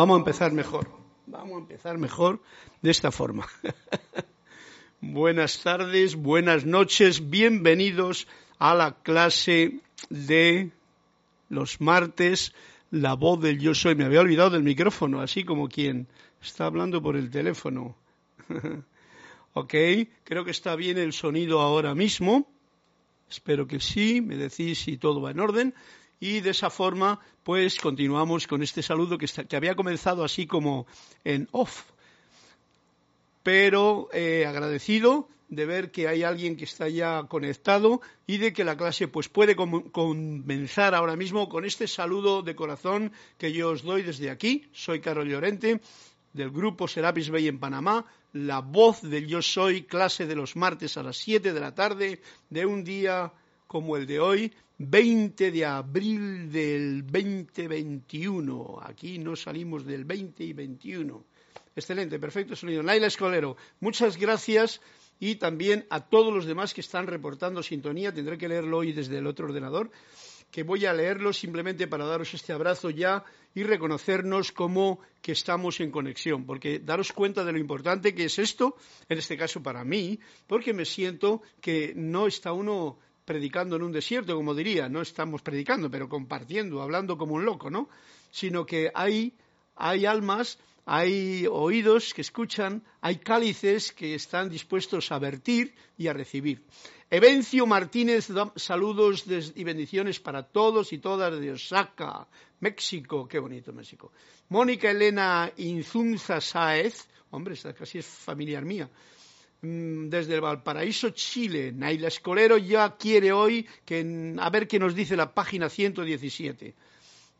Vamos a empezar mejor. Vamos a empezar mejor de esta forma. buenas tardes, buenas noches, bienvenidos a la clase de los martes, la voz del yo soy. Me había olvidado del micrófono, así como quien está hablando por el teléfono. ok, creo que está bien el sonido ahora mismo. Espero que sí, me decís si todo va en orden y de esa forma pues continuamos con este saludo que, había comenzado así como en off, pero eh, agradecido de ver que hay alguien que está ya conectado y de que la clase pues puede comenzar ahora mismo con este saludo de corazón que yo os doy desde aquí. Soy Carol Llorente del grupo Serapis Bay en Panamá, la voz del yo soy, clase de los martes a las 7 de la tarde de un día como el de hoy, 20 de abril del 2021. Aquí no salimos del 20 y 21. Excelente, perfecto sonido. Naila Escolero, muchas gracias y también a todos los demás que están reportando sintonía. Tendré que leerlo hoy desde el otro ordenador, que voy a leerlo simplemente para daros este abrazo ya y reconocernos como que estamos en conexión, porque daros cuenta de lo importante que es esto, en este caso para mí, porque me siento que no está uno predicando en un desierto, como diría, no estamos predicando, pero compartiendo, hablando como un loco, ¿no? Sino que hay, hay almas, hay oídos que escuchan, hay cálices que están dispuestos a vertir y a recibir. Evencio Martínez, saludos y bendiciones para todos y todas de Osaka, México, qué bonito México. Mónica Elena Inzunza Sáez, hombre, esta casi es familiar mía. Mm, desde el Valparaíso, Chile. Naila Escolero ya quiere hoy que, a ver qué nos dice la página 117.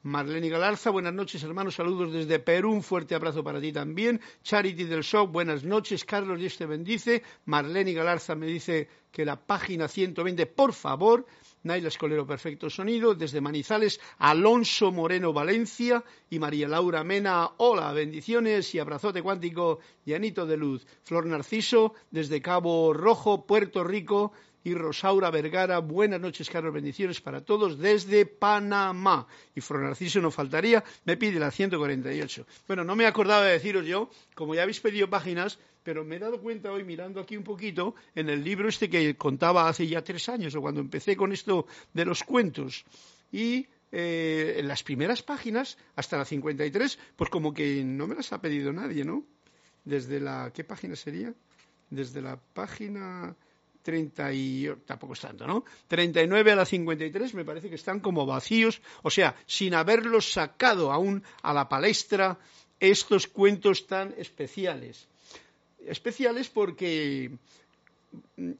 Marlene Galarza, buenas noches hermanos, saludos desde Perú, un fuerte abrazo para ti también. Charity del Show, buenas noches, Carlos Dios te bendice. Marlene Galarza me dice que la página 120, por favor. Naila Escolero, perfecto sonido. Desde Manizales, Alonso Moreno Valencia y María Laura Mena. Hola, bendiciones y abrazote cuántico llanito de luz. Flor Narciso, desde Cabo Rojo, Puerto Rico. Y Rosaura Vergara, buenas noches, Carlos, bendiciones para todos desde Panamá. Y Flor Narciso no faltaría, me pide la 148. Bueno, no me acordaba de deciros yo, como ya habéis pedido páginas, pero me he dado cuenta hoy mirando aquí un poquito en el libro este que contaba hace ya tres años o cuando empecé con esto de los cuentos y eh, en las primeras páginas hasta la 53 pues como que no me las ha pedido nadie, ¿no? Desde la ¿qué página sería? Desde la página 30 y tampoco es tanto, ¿no? 39 a la 53 me parece que están como vacíos, o sea, sin haberlos sacado aún a la palestra estos cuentos tan especiales especiales porque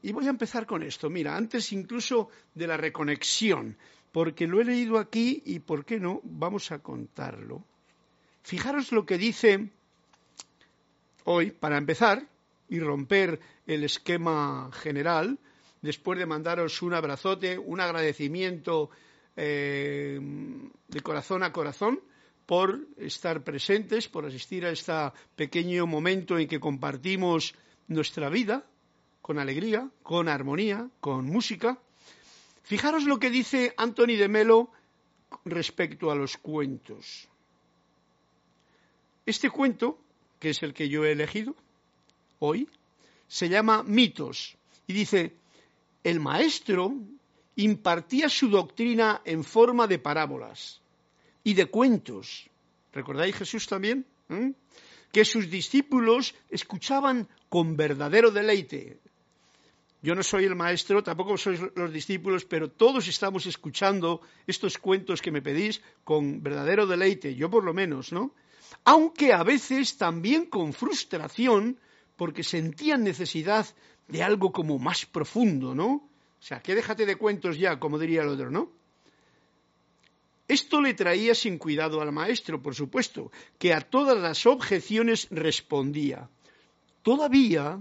y voy a empezar con esto. Mira, antes incluso de la reconexión, porque lo he leído aquí y, ¿por qué no? Vamos a contarlo. Fijaros lo que dice hoy, para empezar y romper el esquema general, después de mandaros un abrazote, un agradecimiento eh, de corazón a corazón, por estar presentes, por asistir a este pequeño momento en que compartimos nuestra vida con alegría, con armonía, con música. Fijaros lo que dice Anthony de Melo respecto a los cuentos. Este cuento, que es el que yo he elegido hoy, se llama Mitos y dice, el maestro impartía su doctrina en forma de parábolas y de cuentos. ¿Recordáis Jesús también? ¿Mm? Que sus discípulos escuchaban con verdadero deleite. Yo no soy el maestro, tampoco sois los discípulos, pero todos estamos escuchando estos cuentos que me pedís con verdadero deleite, yo por lo menos, ¿no? Aunque a veces también con frustración, porque sentían necesidad de algo como más profundo, ¿no? O sea, que déjate de cuentos ya, como diría el otro, ¿no? Esto le traía sin cuidado al maestro, por supuesto, que a todas las objeciones respondía. Todavía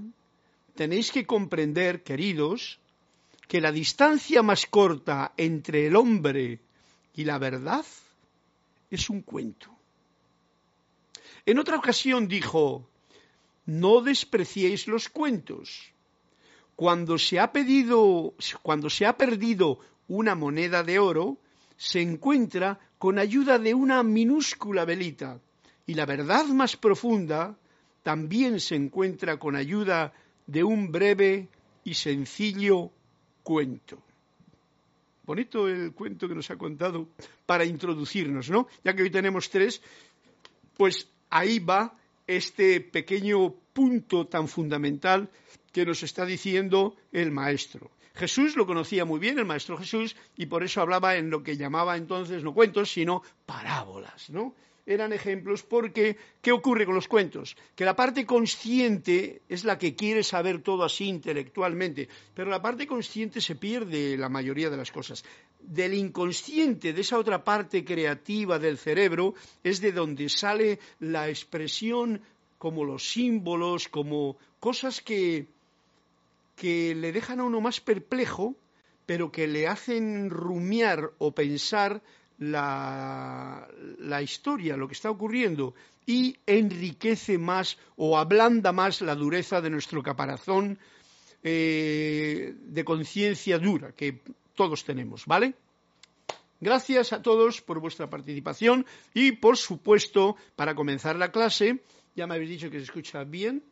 tenéis que comprender, queridos, que la distancia más corta entre el hombre y la verdad es un cuento. En otra ocasión dijo, no despreciéis los cuentos. Cuando se ha pedido, cuando se ha perdido una moneda de oro, se encuentra con ayuda de una minúscula velita y la verdad más profunda también se encuentra con ayuda de un breve y sencillo cuento. Bonito el cuento que nos ha contado para introducirnos, ¿no? Ya que hoy tenemos tres, pues ahí va este pequeño punto tan fundamental que nos está diciendo el maestro. Jesús lo conocía muy bien, el maestro Jesús, y por eso hablaba en lo que llamaba entonces no cuentos, sino parábolas, ¿no? Eran ejemplos porque, ¿qué ocurre con los cuentos? Que la parte consciente es la que quiere saber todo así intelectualmente, pero la parte consciente se pierde la mayoría de las cosas. Del inconsciente, de esa otra parte creativa del cerebro, es de donde sale la expresión como los símbolos, como cosas que, que le dejan a uno más perplejo, pero que le hacen rumiar o pensar la, historia, lo que está ocurriendo, y enriquece más o ablanda más la dureza de nuestro caparazón eh, de conciencia dura que todos tenemos, ¿vale? Gracias a todos por vuestra participación y, por supuesto, para comenzar la clase, ya me habéis dicho que se escucha bien.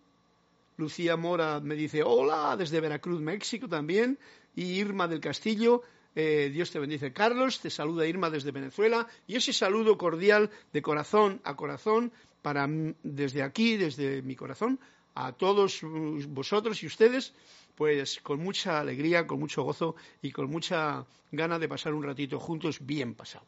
Lucía Mora me dice hola desde Veracruz, México también. Y Irma del Castillo eh, Dios te bendice, Carlos. Te saluda Irma desde Venezuela. Y ese saludo cordial de corazón a corazón para desde aquí, desde mi corazón, a todos vosotros y ustedes, pues con mucha alegría, con mucho gozo y con mucha gana de pasar un ratito juntos bien pasado.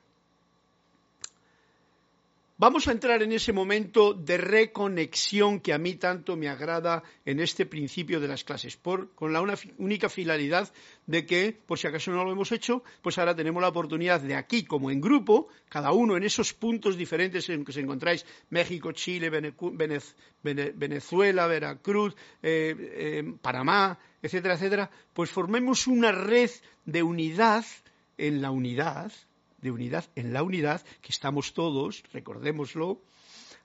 Vamos a entrar en ese momento de reconexión que a mí tanto me agrada en este principio de las clases, con la única finalidad de que, por si acaso no lo hemos hecho, pues ahora tenemos la oportunidad de aquí, como en grupo, cada uno en esos puntos diferentes en que os encontráis, México, Chile, Venezuela, Veracruz, eh, eh, Panamá, etcétera, etcétera, pues formemos una red de unidad en la unidad, de unidad, en la unidad, que estamos todos, recordémoslo,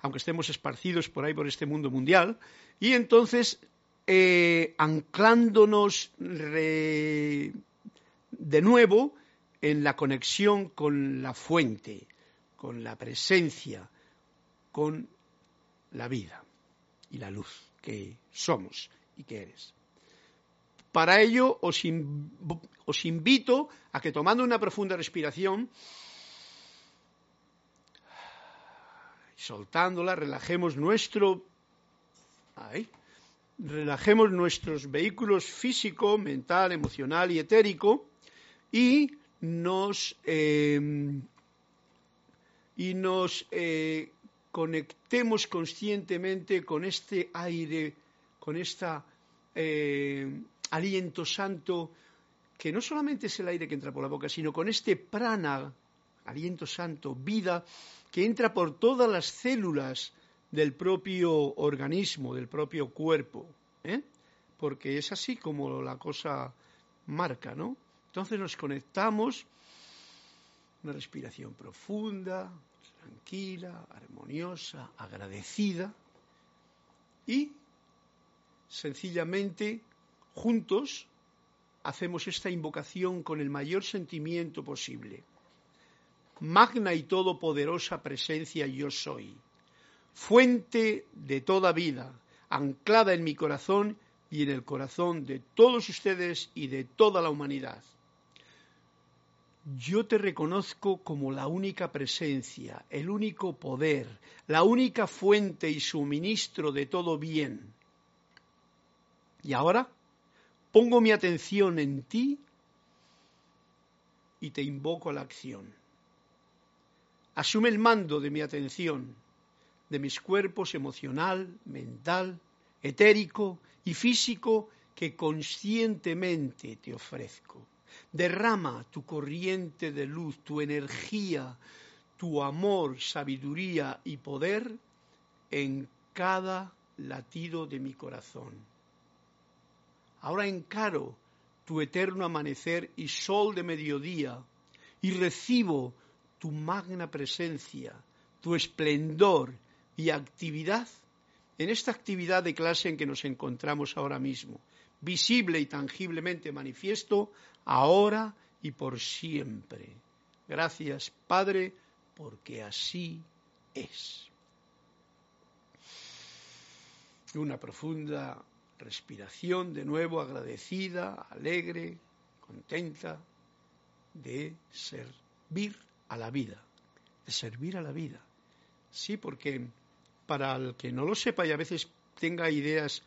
aunque estemos esparcidos por ahí por este mundo mundial, y entonces eh, anclándonos de nuevo en la conexión con la fuente, con la presencia, con la vida y la luz que somos y que eres. Para ello os, invito a que tomando una profunda respiración, soltándola, relajemos nuestro... relajemos nuestros vehículos físico, mental, emocional y etérico y nos, em, y nos eh, conectemos conscientemente con este aire, con esta eh, aliento santo, que no solamente es el aire que entra por la boca, sino con este prana, aliento santo, vida, que entra por todas las células del propio organismo, del propio cuerpo. ¿eh? Porque es así como la cosa marca, ¿no? Entonces nos conectamos, una respiración profunda, tranquila, armoniosa, agradecida, y sencillamente Juntos hacemos esta invocación con el mayor sentimiento posible. Magna y todopoderosa presencia yo soy, fuente de toda vida, anclada en mi corazón y en el corazón de todos ustedes y de toda la humanidad. Yo te reconozco como la única presencia, el único poder, la única fuente y suministro de todo bien. Y ahora Pongo mi atención en ti y te invoco a la acción. Asume el mando de mi atención, de mis cuerpos emocional, mental, etérico y físico que conscientemente te ofrezco. Derrama tu corriente de luz, tu energía, tu amor, sabiduría y poder en cada latido de mi corazón Ahora encaro tu eterno amanecer y sol de mediodía y recibo tu magna presencia, tu esplendor y actividad en esta actividad de clase en que nos encontramos ahora mismo, visible y tangiblemente manifiesto ahora y por siempre. Gracias, Padre, porque así es. Una profunda respiración, de nuevo agradecida, alegre, contenta de servir a la vida, de servir a la vida. Sí, porque para el que no lo sepa y a veces tenga ideas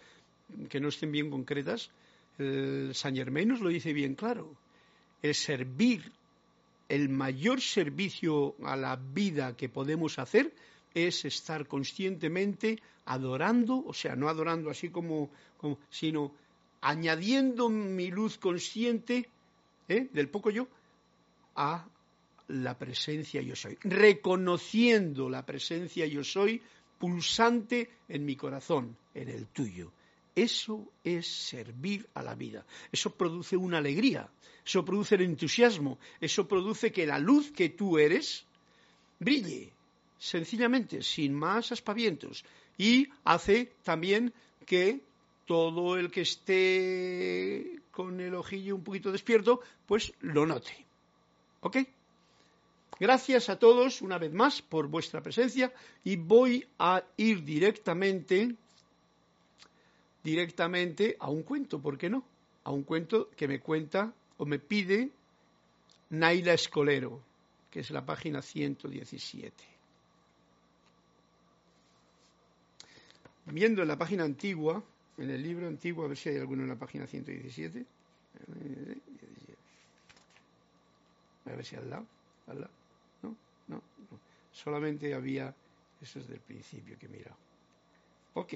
que no estén bien concretas, el San Germain nos lo dice bien claro. El servir, el mayor servicio a la vida que podemos hacer es estar conscientemente adorando, o sea, no adorando así como, sino añadiendo mi luz consciente ¿eh? del poco yo a la presencia yo soy, reconociendo la presencia yo soy pulsante en mi corazón, en el tuyo. Eso es servir a la vida. Eso produce una alegría, eso produce el entusiasmo, eso produce que la luz que tú eres brille, sencillamente, sin más aspavientos. Y hace también que todo el que esté con el ojillo un poquito despierto, pues lo note. ¿Ok? Gracias a todos una vez más por vuestra presencia y voy a ir directamente directamente a un cuento, ¿por qué no? A un cuento que me cuenta o me pide Naila Escolero, que es la página 117. Viendo en la página antigua, en el libro antiguo, a ver si hay alguno en la página 117. A ver si al lado. No, no, no. Solamente había, eso es del principio que he mirado. Ok.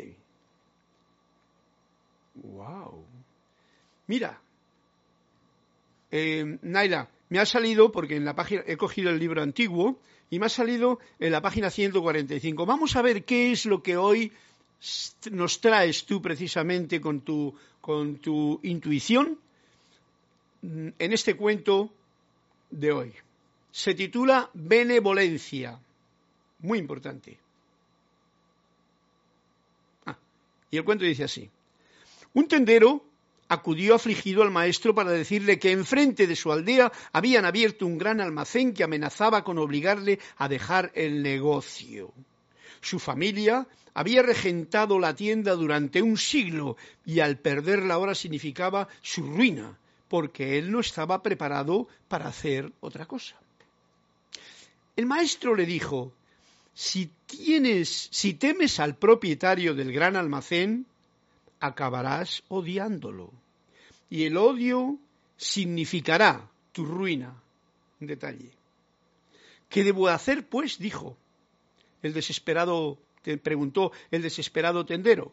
Wow. Mira, eh, Naila, me ha salido, porque en la página he cogido el libro antiguo, y me ha salido en la página 145. Vamos a ver qué es lo que hoy nos traes tú precisamente con tu, con tu intuición en este cuento de hoy. Se titula Benevolencia. Muy importante. Ah, y el cuento dice así. Un tendero acudió afligido al maestro para decirle que enfrente de su aldea habían abierto un gran almacén que amenazaba con obligarle a dejar el negocio. Su familia había regentado la tienda durante un siglo y al perderla ahora significaba su ruina, porque él no estaba preparado para hacer otra cosa. El maestro le dijo, si tienes, si temes al propietario del gran almacén, acabarás odiándolo. Y el odio significará tu ruina. Detalle. ¿Qué debo hacer, pues? dijo. El desesperado preguntó el desesperado tendero.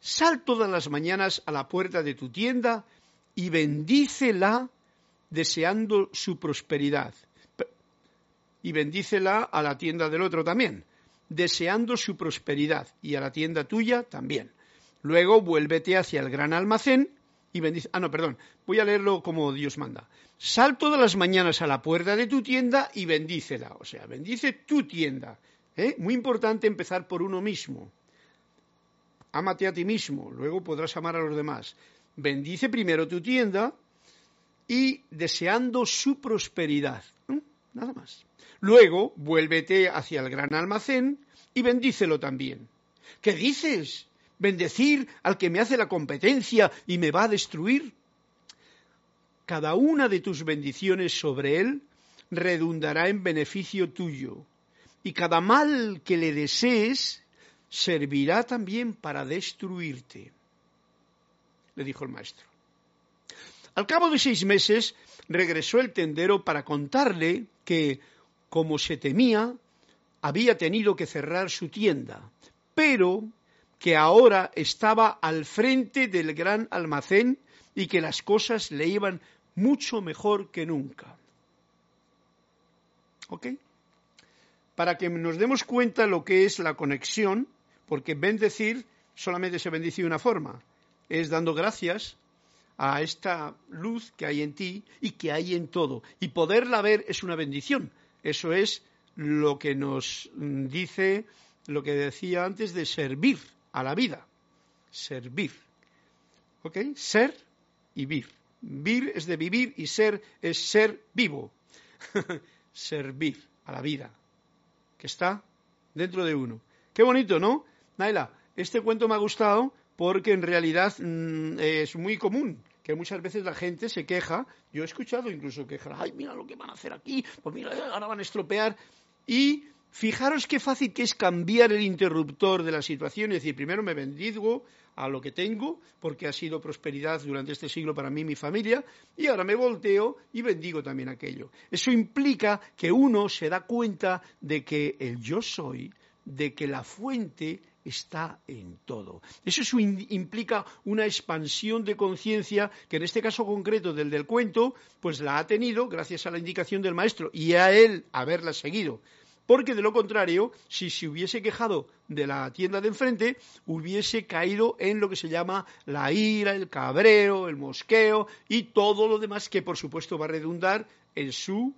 Sal todas las mañanas a la puerta de tu tienda y bendícela deseando su prosperidad. Y bendícela a la tienda del otro también, deseando su prosperidad, y a la tienda tuya también. Luego vuélvete hacia el gran almacén y bendice. Ah, no, perdón. Voy a leerlo como Dios manda. Sal todas las mañanas a la puerta de tu tienda y bendícela. O sea, bendice tu tienda. ¿Eh? Muy importante empezar por uno mismo. Ámate a ti mismo, luego podrás amar a los demás. Bendice primero tu tienda y deseando su prosperidad. Nada más. Luego, vuélvete hacia el gran almacén y bendícelo también. ¿Qué dices? bendecir al que me hace la competencia y me va a destruir. Cada una de tus bendiciones sobre él redundará en beneficio tuyo, y cada mal que le desees servirá también para destruirte, le dijo el maestro. Al cabo de seis meses regresó el tendero para contarle que, como se temía, había tenido que cerrar su tienda, pero que ahora estaba al frente del gran almacén y que las cosas le iban mucho mejor que nunca. ¿Ok? Para que nos demos cuenta lo que es la conexión, porque bendecir solamente se bendice de una forma, es dando gracias a esta luz que hay en ti y que hay en todo. Y poderla ver es una bendición. Eso es lo que nos dice, lo que decía antes de servir a la vida. Servir. ¿Ok? Ser y vir. Vir es de vivir y ser es ser vivo. Servir a la vida está dentro de uno. Qué bonito, ¿no? Naila, este cuento me ha gustado porque en realidad mm, es muy común que muchas veces la gente se queja, yo he escuchado incluso quejas, ay, mira lo que van a hacer aquí, pues mira, ahora van a estropear, y fijaros qué fácil que es cambiar el interruptor de la situación y decir, primero me bendigo a lo que tengo, porque ha sido prosperidad durante este siglo para mí y mi familia, y ahora me volteo y bendigo también aquello. Eso implica que uno se da cuenta de que el yo soy, de que la fuente está en todo. Eso implica una expansión de conciencia que en este caso concreto del del cuento, pues la ha tenido gracias a la indicación del maestro y a él haberla seguido. Porque de lo contrario, si se hubiese quejado de la tienda de enfrente, hubiese caído en lo que se llama la ira, el cabreo, el mosqueo y todo lo demás que por supuesto va a redundar en su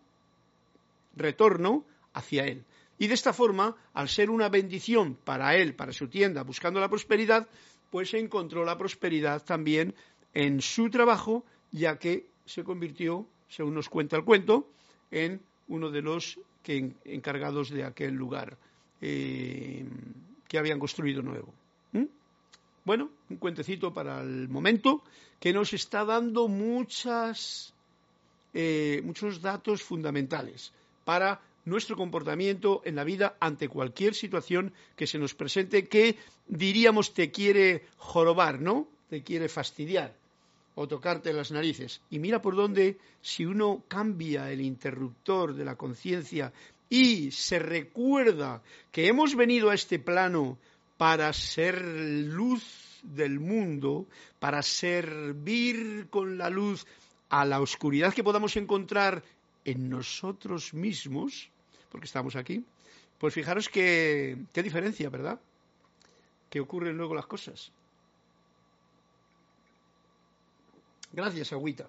retorno hacia él. Y de esta forma, al ser una bendición para él, para su tienda, buscando la prosperidad, pues encontró la prosperidad también en su trabajo, ya que se convirtió, según nos cuenta el cuento, en uno de los encargados de aquel lugar eh, que habían construido nuevo. ¿Mm? Bueno, un cuentecito para el momento que nos está dando muchas, eh, muchos datos fundamentales para nuestro comportamiento en la vida ante cualquier situación que se nos presente que diríamos te quiere jorobar, ¿no? Te quiere fastidiar o tocarte las narices. Y mira por dónde, si uno cambia el interruptor de la conciencia y se recuerda que hemos venido a este plano para ser luz del mundo, para servir con la luz a la oscuridad que podamos encontrar en nosotros mismos, porque estamos aquí, pues fijaros que, qué diferencia, ¿verdad? Que ocurren luego las cosas. Gracias, Agüita.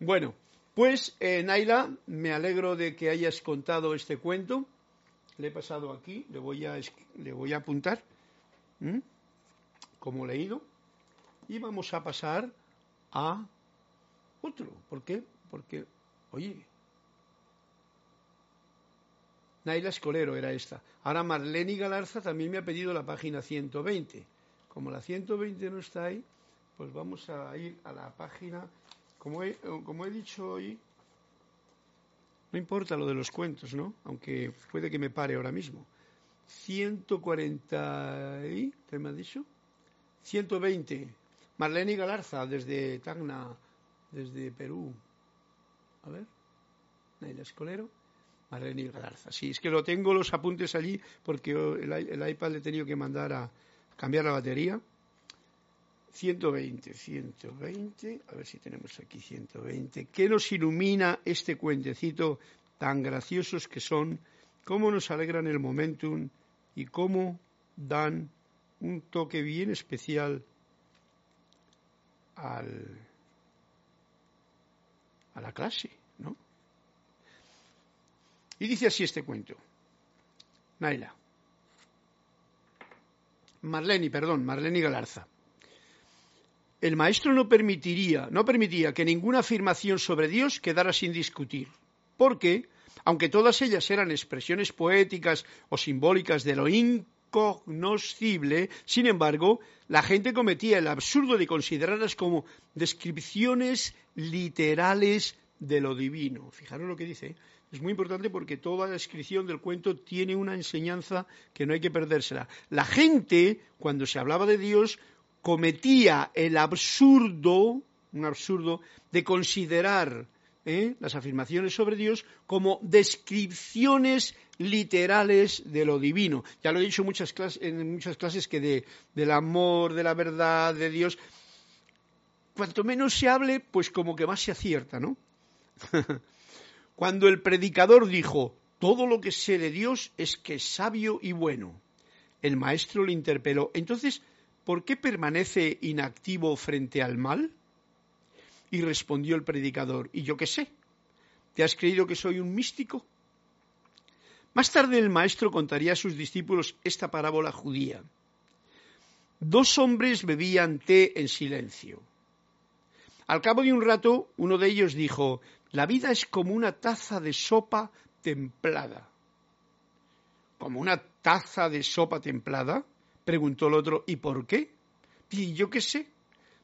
Bueno, pues eh, Naila, me alegro de que hayas contado este cuento. Le he pasado aquí, le voy a, apuntar como leído. Y vamos a pasar a otro. ¿Por qué? Porque, oye, Naila Escolero era esta. Ahora Marlene Galarza también me ha pedido la página 120. Como la 120 no está ahí, pues vamos a ir a la página, como he, como he dicho hoy, no importa lo de los cuentos, ¿no? Aunque puede que me pare ahora mismo. 140 y, ¿qué me ha dicho? 120. Marlene Galarza, desde Tacna, desde Perú. A ver, Naila Escolero. Marlene Galarza. Sí, es que lo tengo los apuntes allí porque el, iPad le he tenido que mandar a cambiar la batería. 120, 120, a ver si tenemos aquí 120. ¿Qué nos ilumina este cuentecito tan graciosos que son? ¿Cómo nos alegran el momentum y cómo dan un toque bien especial al, a la clase, ¿no? Y dice así este cuento. Naila. Marleni, perdón, Marleni Galarza. El maestro no permitiría, no permitía que ninguna afirmación sobre Dios quedara sin discutir, porque, aunque todas ellas eran expresiones poéticas o simbólicas de lo incognoscible, sin embargo, la gente cometía el absurdo de considerarlas como descripciones literales de lo divino. Fijaros lo que dice. Es muy importante porque toda la descripción del cuento tiene una enseñanza que no hay que perdérsela. La gente, cuando se hablaba de Dios, cometía el absurdo, un absurdo, de considerar ¿eh? las afirmaciones sobre Dios como descripciones literales de lo divino. Ya lo he dicho muchas en muchas clases que del amor, de la verdad, de Dios, cuanto menos se hable, pues como que más se acierta, ¿no? Cuando el predicador dijo, todo lo que sé de Dios es que es sabio y bueno, el maestro le interpeló, entonces, ¿por qué permanece inactivo frente al mal? Y respondió el predicador, ¿y yo qué sé? ¿Te has creído que soy un místico? Más tarde el maestro contaría a sus discípulos esta parábola judía. Dos hombres bebían té en silencio. Al cabo de un rato, uno de ellos dijo, la vida es como una taza de sopa templada. como una taza de sopa templada? Preguntó el otro. ¿Y por qué? Y yo qué sé.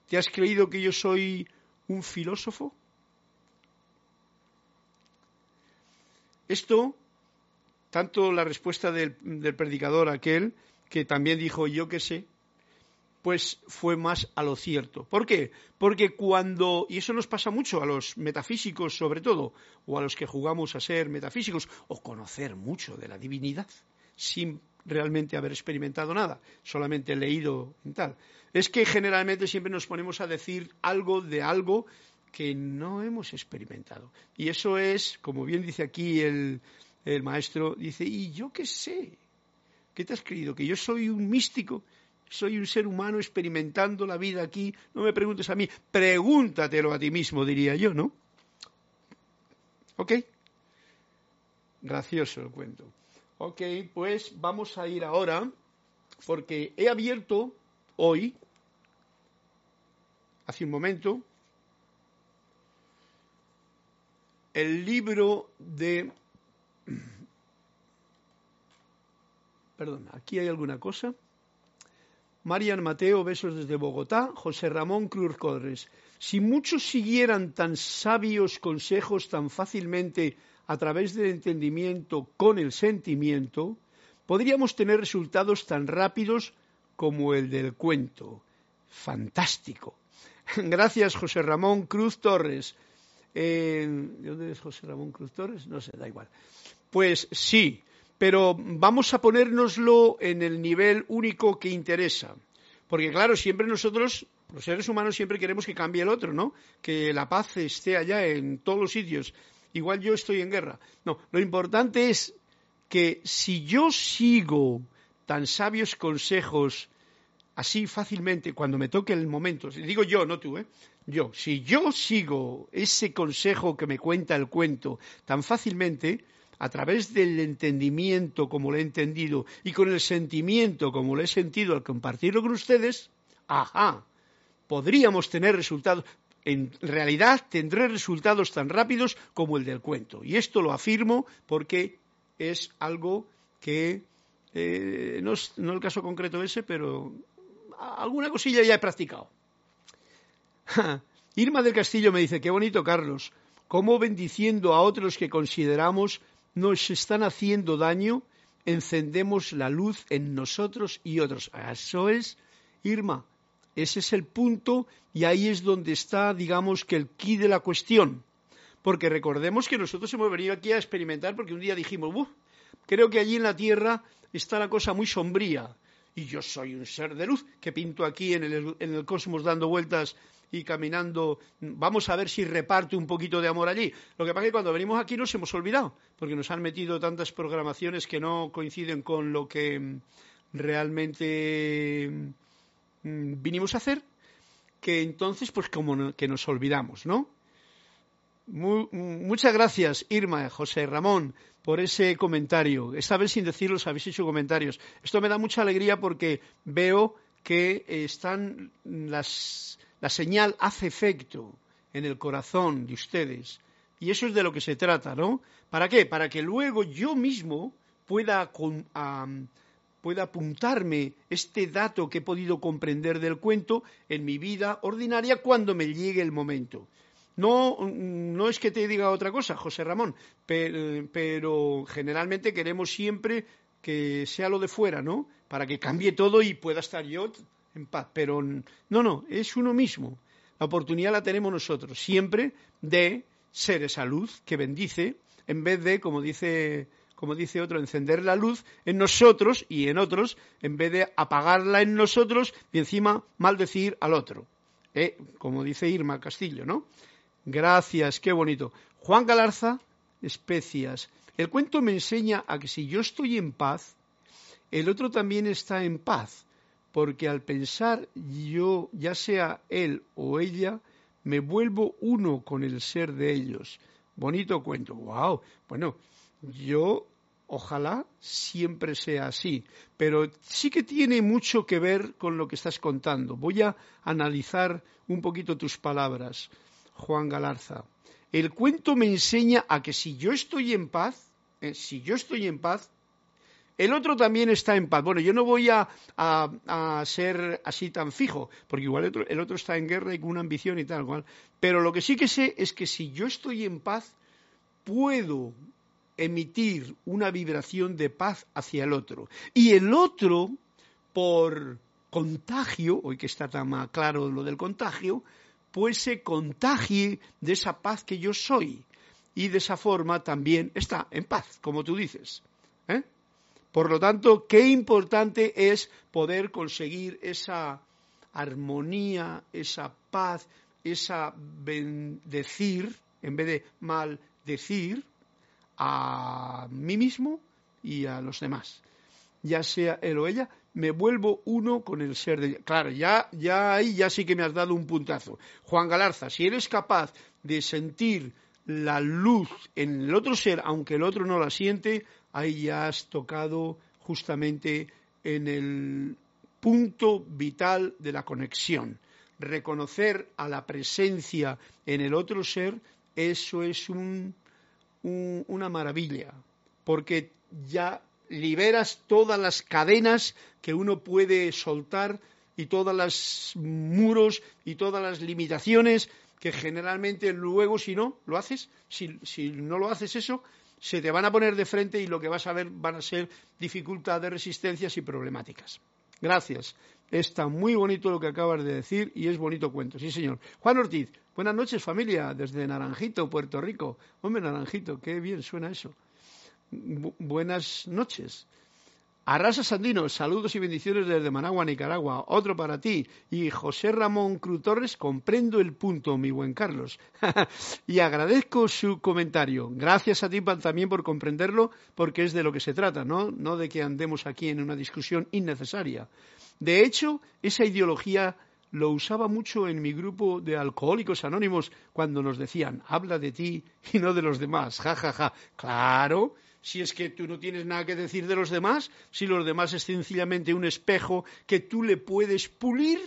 ¿Te has creído que yo soy un filósofo? Esto, tanto la respuesta del, predicador aquel, que también dijo yo qué sé, pues fue más a lo cierto. ¿Por qué? Porque cuando, y eso nos pasa mucho a los metafísicos sobre todo, o a los que jugamos a ser metafísicos, o conocer mucho de la divinidad, sin realmente haber experimentado nada, solamente leído y tal, es que generalmente siempre nos ponemos a decir algo de algo que no hemos experimentado. Y eso es, como bien dice aquí el, el maestro, dice, ¿y yo qué sé? ¿Qué te has creído? ¿Que yo soy un místico? soy un ser humano experimentando la vida aquí, no me preguntes a mí, pregúntatelo a ti mismo, diría yo, ¿no? ¿Ok? Gracioso el cuento. Ok, pues vamos a ir ahora, porque he abierto hoy, hace un momento, el libro de... Perdón, aquí hay alguna cosa. Marian Mateo, besos desde Bogotá, José Ramón Cruz Codres. Si muchos siguieran tan sabios consejos tan fácilmente a través del entendimiento con el sentimiento, podríamos tener resultados tan rápidos como el del cuento. Fantástico. Gracias, José Ramón Cruz Torres. ¿De dónde es José Ramón Cruz Torres? No sé, da igual. Pues sí, pero vamos a ponérnoslo en el nivel único que interesa. Porque claro, siempre nosotros, los seres humanos, siempre queremos que cambie el otro, ¿no? Que la paz esté allá en todos los sitios. Igual yo estoy en guerra. No, lo importante es que si yo sigo tan sabios consejos así fácilmente cuando me toque el momento, digo yo, no tú, ¿eh? Yo, si yo sigo ese consejo que me cuenta el cuento tan fácilmente, a través del entendimiento como lo he entendido y con el sentimiento como lo he sentido al compartirlo con ustedes, ajá, podríamos tener resultados. En realidad tendré resultados tan rápidos como el del cuento. Y esto lo afirmo porque es algo que eh, no es no el caso concreto ese, pero alguna cosilla ya he practicado. Irma del Castillo me dice, qué bonito Carlos, cómo bendiciendo a otros que consideramos nos están haciendo daño, encendemos la luz en nosotros y otros. Eso es, Irma, ese es el punto y ahí es donde está, digamos, que el quid de la cuestión. Porque recordemos que nosotros hemos venido aquí a experimentar porque un día dijimos, creo que allí en la Tierra está la cosa muy sombría y yo soy un ser de luz que pinto aquí en el, en el cosmos dando vueltas y caminando, vamos a ver si reparte un poquito de amor allí. Lo que pasa es que cuando venimos aquí nos hemos olvidado, porque nos han metido tantas programaciones que no coinciden con lo que realmente mm, vinimos a hacer, que entonces pues como que nos olvidamos, ¿no? muchas gracias, Irma, José Ramón, por ese comentario. Esta vez sin decirlo habéis hecho comentarios. Esto me da mucha alegría porque veo que están las la señal hace efecto en el corazón de ustedes. Y eso es de lo que se trata, ¿no? ¿Para qué? Para que luego yo mismo pueda, pueda apuntarme este dato que he podido comprender del cuento en mi vida ordinaria cuando me llegue el momento. No, no es que te diga otra cosa, José Ramón, pero generalmente queremos siempre que sea lo de fuera, ¿no? Para que cambie todo y pueda estar yo en paz. Pero no, no, es uno mismo. La oportunidad la tenemos nosotros, siempre de ser esa luz que bendice, en vez de, como dice, como dice otro, encender la luz en nosotros y en otros, en vez de apagarla en nosotros y encima maldecir al otro. ¿Eh? Como dice Irma Castillo, ¿no? Gracias, qué bonito. Juan Galarza, especias. El cuento me enseña a que si yo estoy en paz, el otro también está en paz porque al pensar yo, ya sea él o ella, me vuelvo uno con el ser de ellos. Bonito cuento, wow. Bueno, yo ojalá siempre sea así, pero sí que tiene mucho que ver con lo que estás contando. Voy a analizar un poquito tus palabras, Juan Galarza. El cuento me enseña a que si yo estoy en paz, eh, si yo estoy en paz, el otro también está en paz. Bueno, yo no voy a, ser así tan fijo, porque igual el otro, el otro, está en guerra y con una ambición y tal cual. Pero lo que sí que sé es que si yo estoy en paz, puedo emitir una vibración de paz hacia el otro. Y el otro, por contagio, hoy que está tan claro lo del contagio, pues se contagie de esa paz que yo soy. Y de esa forma también está en paz, como tú dices. ¿eh? Por lo tanto, qué importante es poder conseguir esa armonía, esa paz, esa bendecir, en vez de maldecir, a mí mismo y a los demás. Ya sea él o ella, me vuelvo uno con el ser de... Claro, ya, ya ahí ya sí que me has dado un puntazo. Juan Galarza, si eres capaz de sentir la luz en el otro ser, aunque el otro no la siente, ahí ya has tocado justamente en el punto vital de la conexión. Reconocer a la presencia en el otro ser, eso es una maravilla, porque ya liberas todas las cadenas que uno puede soltar y todos los muros y todas las limitaciones que generalmente luego si no lo haces, si, si, no lo haces eso, se te van a poner de frente y lo que vas a ver van a ser dificultades, resistencias y problemáticas. Gracias. Está muy bonito lo que acabas de decir y es bonito cuento. Sí, señor. Juan Ortiz, buenas noches familia, desde Naranjito, Puerto Rico. Hombre, Naranjito, qué bien suena eso buenas noches. Arrasa Sandino, saludos y bendiciones desde Managua, Nicaragua. Otro para ti. Y José Ramón Cruz Torres, comprendo el punto, mi buen Carlos. y agradezco su comentario. Gracias a ti también por comprenderlo, porque es de lo que se trata, ¿no? No de que andemos aquí en una discusión innecesaria. De hecho, esa ideología lo usaba mucho en mi grupo de alcohólicos anónimos cuando nos decían, habla de ti y no de los demás. Ja, ja, ja. Claro si es que tú no tienes nada que decir de los demás, si los demás es sencillamente un espejo que tú le puedes pulir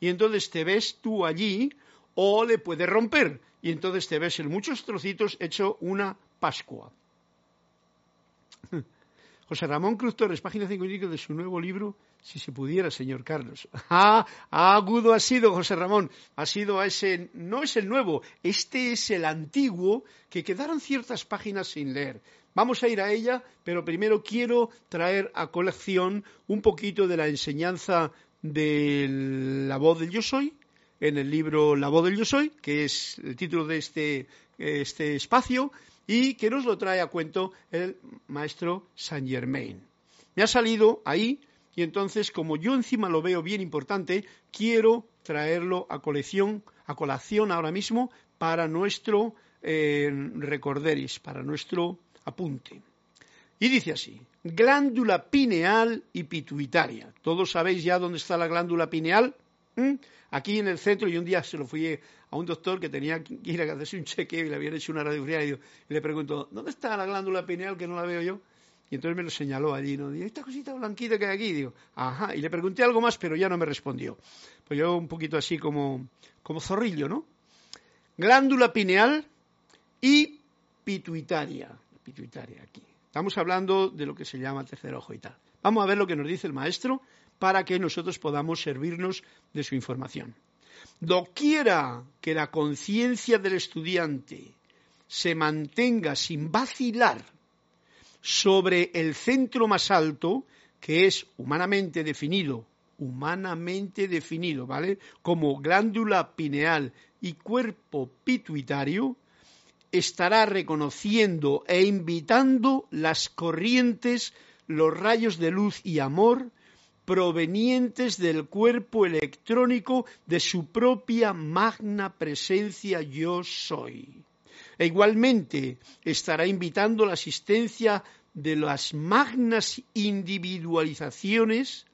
y entonces te ves tú allí o le puedes romper y entonces te ves en muchos trocitos hecho una Pascua. José Ramón Cruz Torres, página 55 de su nuevo libro, Si se pudiera, señor Carlos. Ah, agudo ha sido, José Ramón. Ha sido ese, no es el nuevo, este es el antiguo, que quedaron ciertas páginas sin leer. Vamos a ir a ella, pero primero quiero traer a colección un poquito de la enseñanza de la voz del yo soy, en el libro La voz del yo soy, que es el título de este, este espacio, y que nos lo trae a cuento el maestro Saint Germain. Me ha salido ahí y entonces, como yo encima lo veo bien importante, quiero traerlo a colección, a colación ahora mismo para nuestro eh, recorderis, para nuestro apunte. Y dice así, glándula pineal y pituitaria. ¿Todos sabéis ya dónde está la glándula pineal? Aquí en el centro, y un día se lo fui a un doctor que tenía que ir a hacerse un chequeo y le habían hecho una radiografía y, le pregunto, ¿dónde está la glándula pineal que no la veo yo? Y entonces me lo señaló allí, ¿no? Y esta cosita blanquita que hay aquí, digo, ajá. Y le pregunté algo más, pero ya no me respondió. Pues yo un poquito así como, como zorrillo, ¿no? Glándula pineal y pituitaria. Pituitaria aquí. Estamos hablando de lo que se llama tercer ojo y tal. Vamos a ver lo que nos dice el maestro para que nosotros podamos servirnos de su información. Doquiera que la conciencia del estudiante se mantenga sin vacilar sobre el centro más alto, que es humanamente definido, humanamente definido, ¿vale? Como glándula pineal y cuerpo pituitario, estará reconociendo e invitando las corrientes, los rayos de luz y amor provenientes del cuerpo electrónico de su propia magna presencia yo soy. E igualmente estará invitando la asistencia de las magnas individualizaciones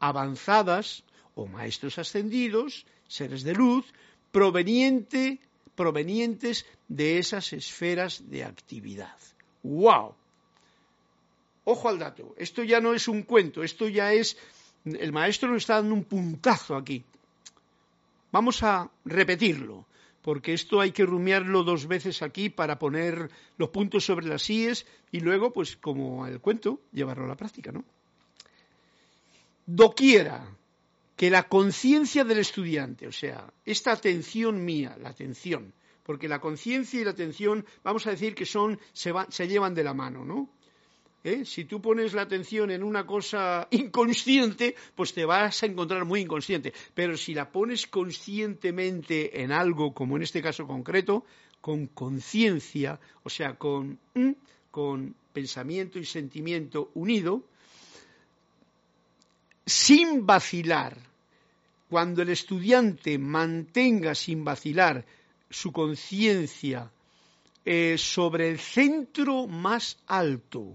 avanzadas o maestros ascendidos, seres de luz, provenientes de esas esferas de actividad. ¡Wow! Ojo al dato, esto ya no es un cuento, esto ya es el maestro nos está dando un puntazo aquí. Vamos a repetirlo. Porque esto hay que rumiarlo dos veces aquí para poner los puntos sobre las síes y luego, pues como el cuento, llevarlo a la práctica, ¿no? Doquiera que la conciencia del estudiante, o sea, esta atención mía, la atención, porque la conciencia y la atención, vamos a decir que son, se, se llevan de la mano, ¿no? ¿Eh? Si tú pones la atención en una cosa inconsciente, pues te vas a encontrar muy inconsciente. Pero si la pones conscientemente en algo, como en este caso concreto, con conciencia, o sea, con, con pensamiento y sentimiento unido, sin vacilar, cuando el estudiante mantenga sin vacilar su conciencia eh, sobre el centro más alto,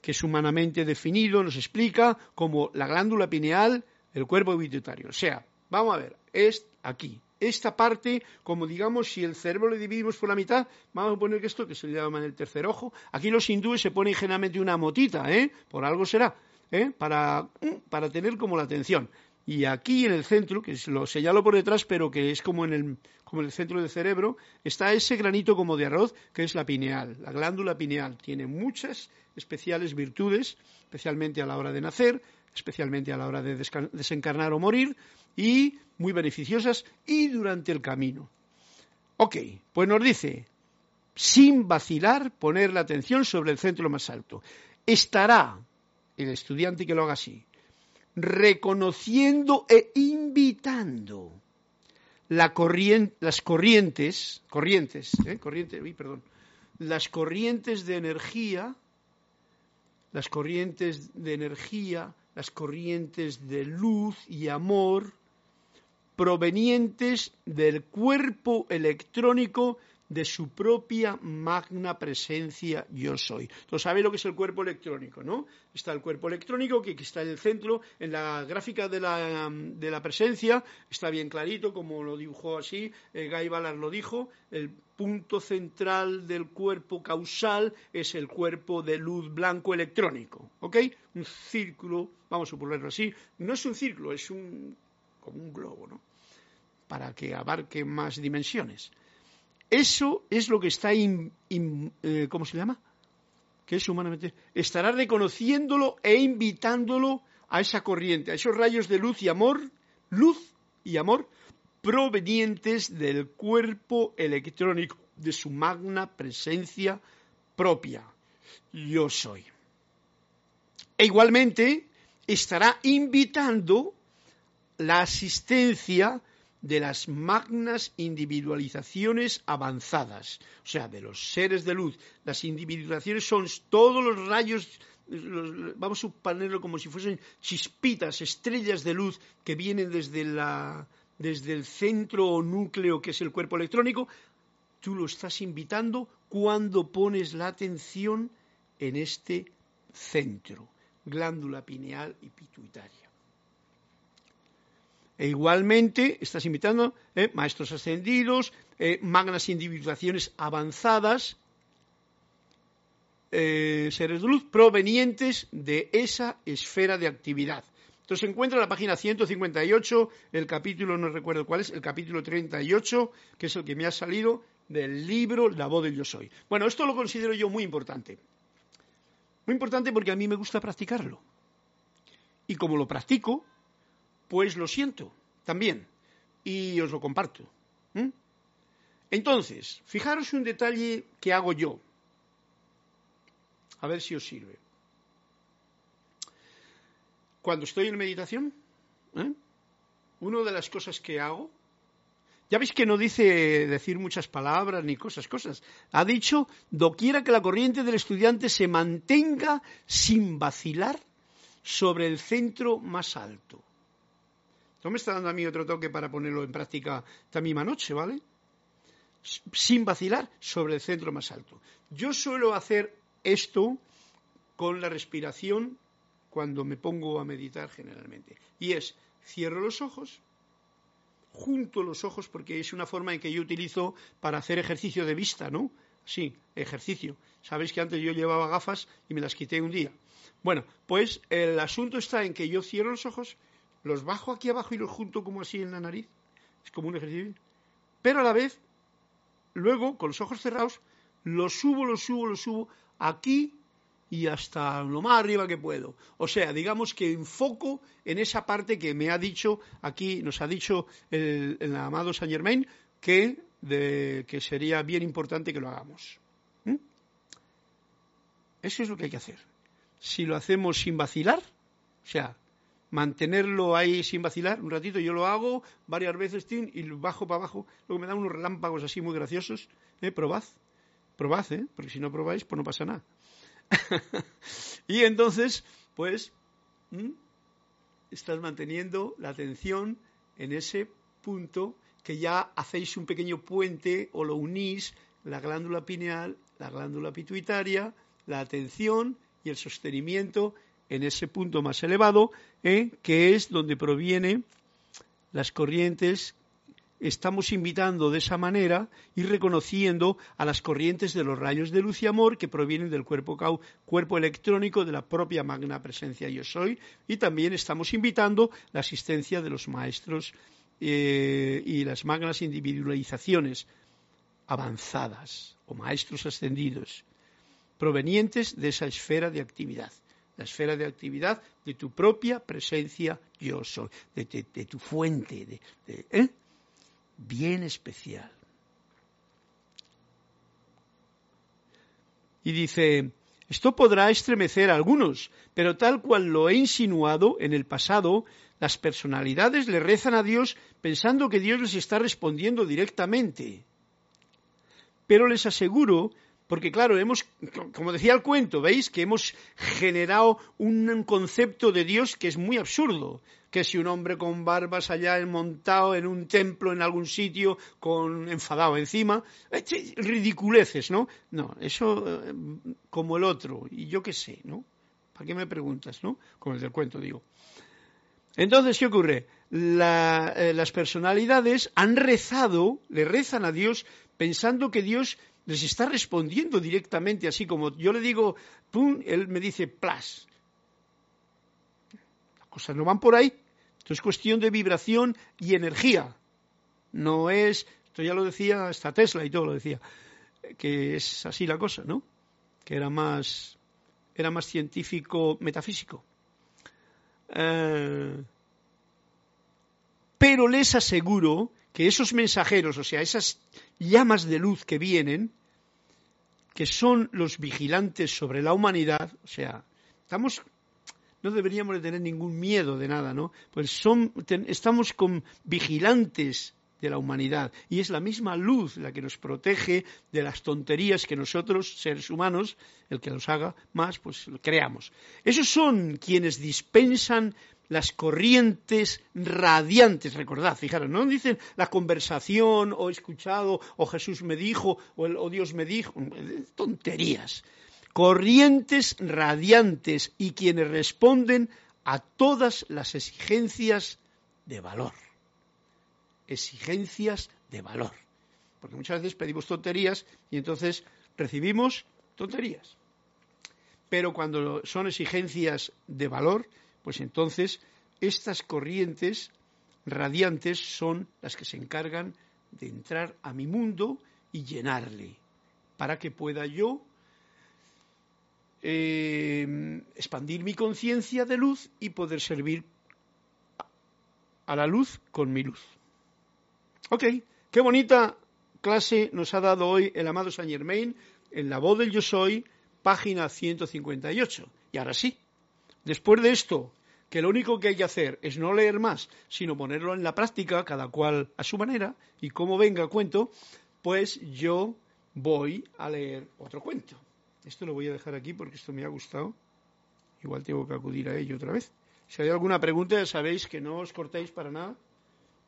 que es humanamente definido, nos explica como la glándula pineal, el cuerpo pituitario. O sea, vamos a ver, es aquí. Esta parte, como digamos, si el cerebro le dividimos por la mitad, vamos a poner que esto, que se le llama el tercer ojo, aquí los hindúes se ponen generalmente una motita, ¿eh? Por algo será, ¿eh? Para, para tener como la atención. Y aquí en el centro, que lo señalo por detrás, pero que es como en el, como en el centro del cerebro, está ese granito como de arroz, que es la pineal, la glándula pineal. Tiene muchas especiales virtudes, especialmente a la hora de nacer, especialmente a la hora de desencarnar o morir, y muy beneficiosas, y durante el camino. Ok, pues nos dice, sin vacilar, poner la atención sobre el centro más alto. Estará el estudiante que lo haga así, reconociendo e invitando la las corrientes, corrientes, ¿eh? perdón, las corrientes de energía, las corrientes de energía, las corrientes de luz y amor provenientes del cuerpo electrónico de su propia magna presencia yo soy. Entonces, ¿sabéis lo que es el cuerpo electrónico? ¿no? Está el cuerpo electrónico que, está en el centro, en la gráfica de la, de la presencia, está bien clarito, como lo dibujó así, eh, Guy Ballard lo dijo, el punto central del cuerpo causal es el cuerpo de luz blanco electrónico, ¿ok? Un círculo, vamos a ponerlo así, no es un círculo, es un, como un globo, ¿no? Para que abarque más dimensiones. Eso es lo que está, eh, ¿cómo se llama? Que es humanamente. Estará reconociéndolo e invitándolo a esa corriente, a esos rayos de luz y amor, luz y amor provenientes del cuerpo electrónico de su magna presencia propia. Yo soy. E igualmente estará invitando la asistencia de las magnas individualizaciones avanzadas, o sea, de los seres de luz. Las individualizaciones son todos los rayos, vamos a ponerlo como si fuesen chispitas, estrellas de luz que vienen desde, la, desde el centro o núcleo que es el cuerpo electrónico. Tú lo estás invitando cuando pones la atención en este centro, glándula pineal y pituitaria. E igualmente estás invitando eh, maestros ascendidos, eh, magnas individuaciones avanzadas, eh, seres de luz provenientes de esa esfera de actividad. Entonces se encuentra en la página 158, el capítulo, no recuerdo cuál es, el capítulo 38, que es el que me ha salido del libro La voz del yo soy. Bueno, esto lo considero yo muy importante. Muy importante porque a mí me gusta practicarlo. Y como lo practico, pues lo siento también y os lo comparto. Entonces, fijaros un detalle que hago yo. A ver si os sirve. Cuando estoy en meditación, ¿eh? una de las cosas que hago, ya veis que no dice decir muchas palabras ni cosas, cosas. Ha dicho, doquiera que la corriente del estudiante se mantenga sin vacilar sobre el centro más alto. No me está dando a mí otro toque para ponerlo en práctica esta misma noche, ¿vale? Sin vacilar sobre el centro más alto. Yo suelo hacer esto con la respiración cuando me pongo a meditar generalmente. Y es, cierro los ojos, junto los ojos porque es una forma en que yo utilizo para hacer ejercicio de vista, ¿no? Sí, ejercicio. Sabéis que antes yo llevaba gafas y me las quité un día. Bueno, pues el asunto está en que yo cierro los ojos los bajo aquí abajo y los junto como así en la nariz. Es como un ejercicio. pero a la vez, luego, con los ojos cerrados, lo subo, lo subo, lo subo aquí y hasta lo más arriba que puedo. O sea, digamos que enfoco en esa parte que me ha dicho aquí, nos ha dicho el, amado Saint Germain, que, que sería bien importante que lo hagamos. ¿Mm? Eso es lo que hay que hacer. Si lo hacemos sin vacilar, o sea, mantenerlo ahí sin vacilar un ratito, yo lo hago varias veces y bajo para abajo, luego me dan unos relámpagos así muy graciosos, ¿eh? probad, probad, ¿eh? porque si no probáis, pues no pasa nada. y entonces, pues, estás manteniendo la atención en ese punto que ya hacéis un pequeño puente o lo unís, la glándula pineal, la glándula pituitaria, la atención y el sostenimiento en ese punto más elevado, ¿eh? que es donde provienen las corrientes. Estamos invitando de esa manera y reconociendo a las corrientes de los rayos de luz y amor que provienen del cuerpo, cuerpo electrónico de la propia magna presencia yo soy. Y también estamos invitando la asistencia de los maestros eh, y las magnas individualizaciones avanzadas o maestros ascendidos provenientes de esa esfera de actividad la esfera de actividad de tu propia presencia yo soy, de, tu fuente, de, ¿eh? bien especial. Y dice, esto podrá estremecer a algunos, pero tal cual lo he insinuado en el pasado, las personalidades le rezan a Dios pensando que Dios les está respondiendo directamente. Pero les aseguro porque claro, hemos, como decía el cuento, veis que hemos generado un concepto de Dios que es muy absurdo, que si un hombre con barbas allá montado en un templo en algún sitio con enfadado encima, ridiculeces, ¿no? No, eso eh, como el otro, y yo qué sé, ¿no? ¿Para qué me preguntas, no? Como el del cuento, digo. Entonces, ¿qué ocurre? Eh, las personalidades han rezado, le rezan a Dios pensando que Dios les está respondiendo directamente, así como yo le digo, pum, él me dice, plas. Las cosas no van por ahí. Esto es cuestión de vibración y energía. No es, esto ya lo decía hasta Tesla y todo lo decía, que es así la cosa, ¿no? Que era más, era más científico metafísico. Eh, pero les aseguro que esos mensajeros, o sea, esas llamas de luz que vienen, que son los vigilantes sobre la humanidad, o sea, estamos no deberíamos de tener ningún miedo de nada, ¿no? Pues son, estamos con vigilantes de la humanidad y es la misma luz la que nos protege de las tonterías que nosotros, seres humanos, el que los haga más, pues creamos. Esos son quienes dispensan las corrientes radiantes, recordad, fijaros, no dicen la conversación o escuchado o Jesús me dijo o, Dios me dijo, tonterías. Corrientes radiantes y quienes responden a todas las exigencias de valor. Exigencias de valor. Porque muchas veces pedimos tonterías y entonces recibimos tonterías. Pero cuando son exigencias de valor, pues entonces estas corrientes radiantes son las que se encargan de entrar a mi mundo y llenarle, para que pueda yo eh, expandir mi conciencia de luz y poder servir a la luz con mi luz. Ok, qué bonita clase nos ha dado hoy el amado Saint Germain en la voz del yo soy, página 158. Y ahora sí, después de esto, que lo único que hay que hacer es no leer más, sino ponerlo en la práctica, cada cual a su manera, y como venga cuento, pues yo voy a leer otro cuento. Esto lo voy a dejar aquí porque esto me ha gustado. Igual tengo que acudir a ello otra vez. Si hay alguna pregunta, ya sabéis que no os cortéis para nada,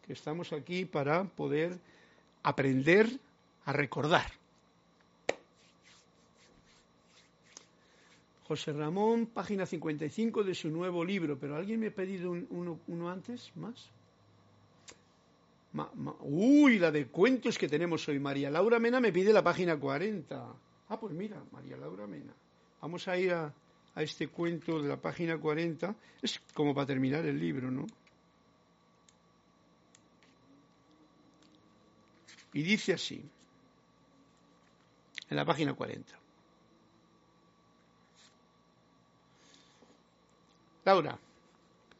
que estamos aquí para poder aprender a recordar. José Ramón, página 55 de su nuevo libro, pero ¿alguien me ha pedido uno, antes? ¿Más? uy, la de cuentos que tenemos hoy. María Laura Mena me pide la página 40. Ah, pues mira, María Laura Mena. Vamos a ir a, a este cuento de la página 40. Es como para terminar el libro, ¿no? Y dice así, en la página 40. Laura,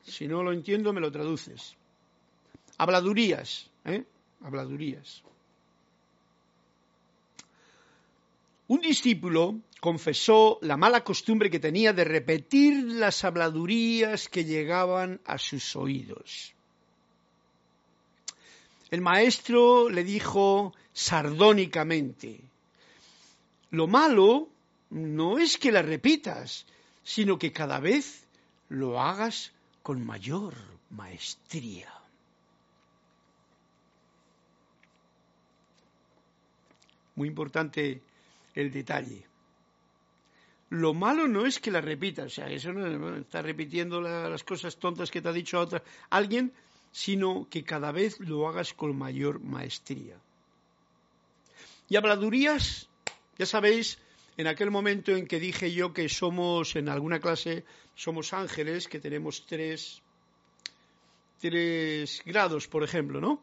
si no lo entiendo, me lo traduces. Habladurías, ¿eh? Habladurías. Un discípulo confesó la mala costumbre que tenía de repetir las habladurías que llegaban a sus oídos. El maestro le dijo sardónicamente, lo malo no es que la repitas, sino que cada vez lo hagas con mayor maestría. Muy importante el detalle. Lo malo no es que la repitas, o sea, eso no está repitiendo las cosas tontas que te ha dicho otra, alguien, sino que cada vez lo hagas con mayor maestría. Y habladurías, ya sabéis, en aquel momento en que dije yo que somos, en alguna clase, somos ángeles, que tenemos tres, tres grados, por ejemplo, ¿no?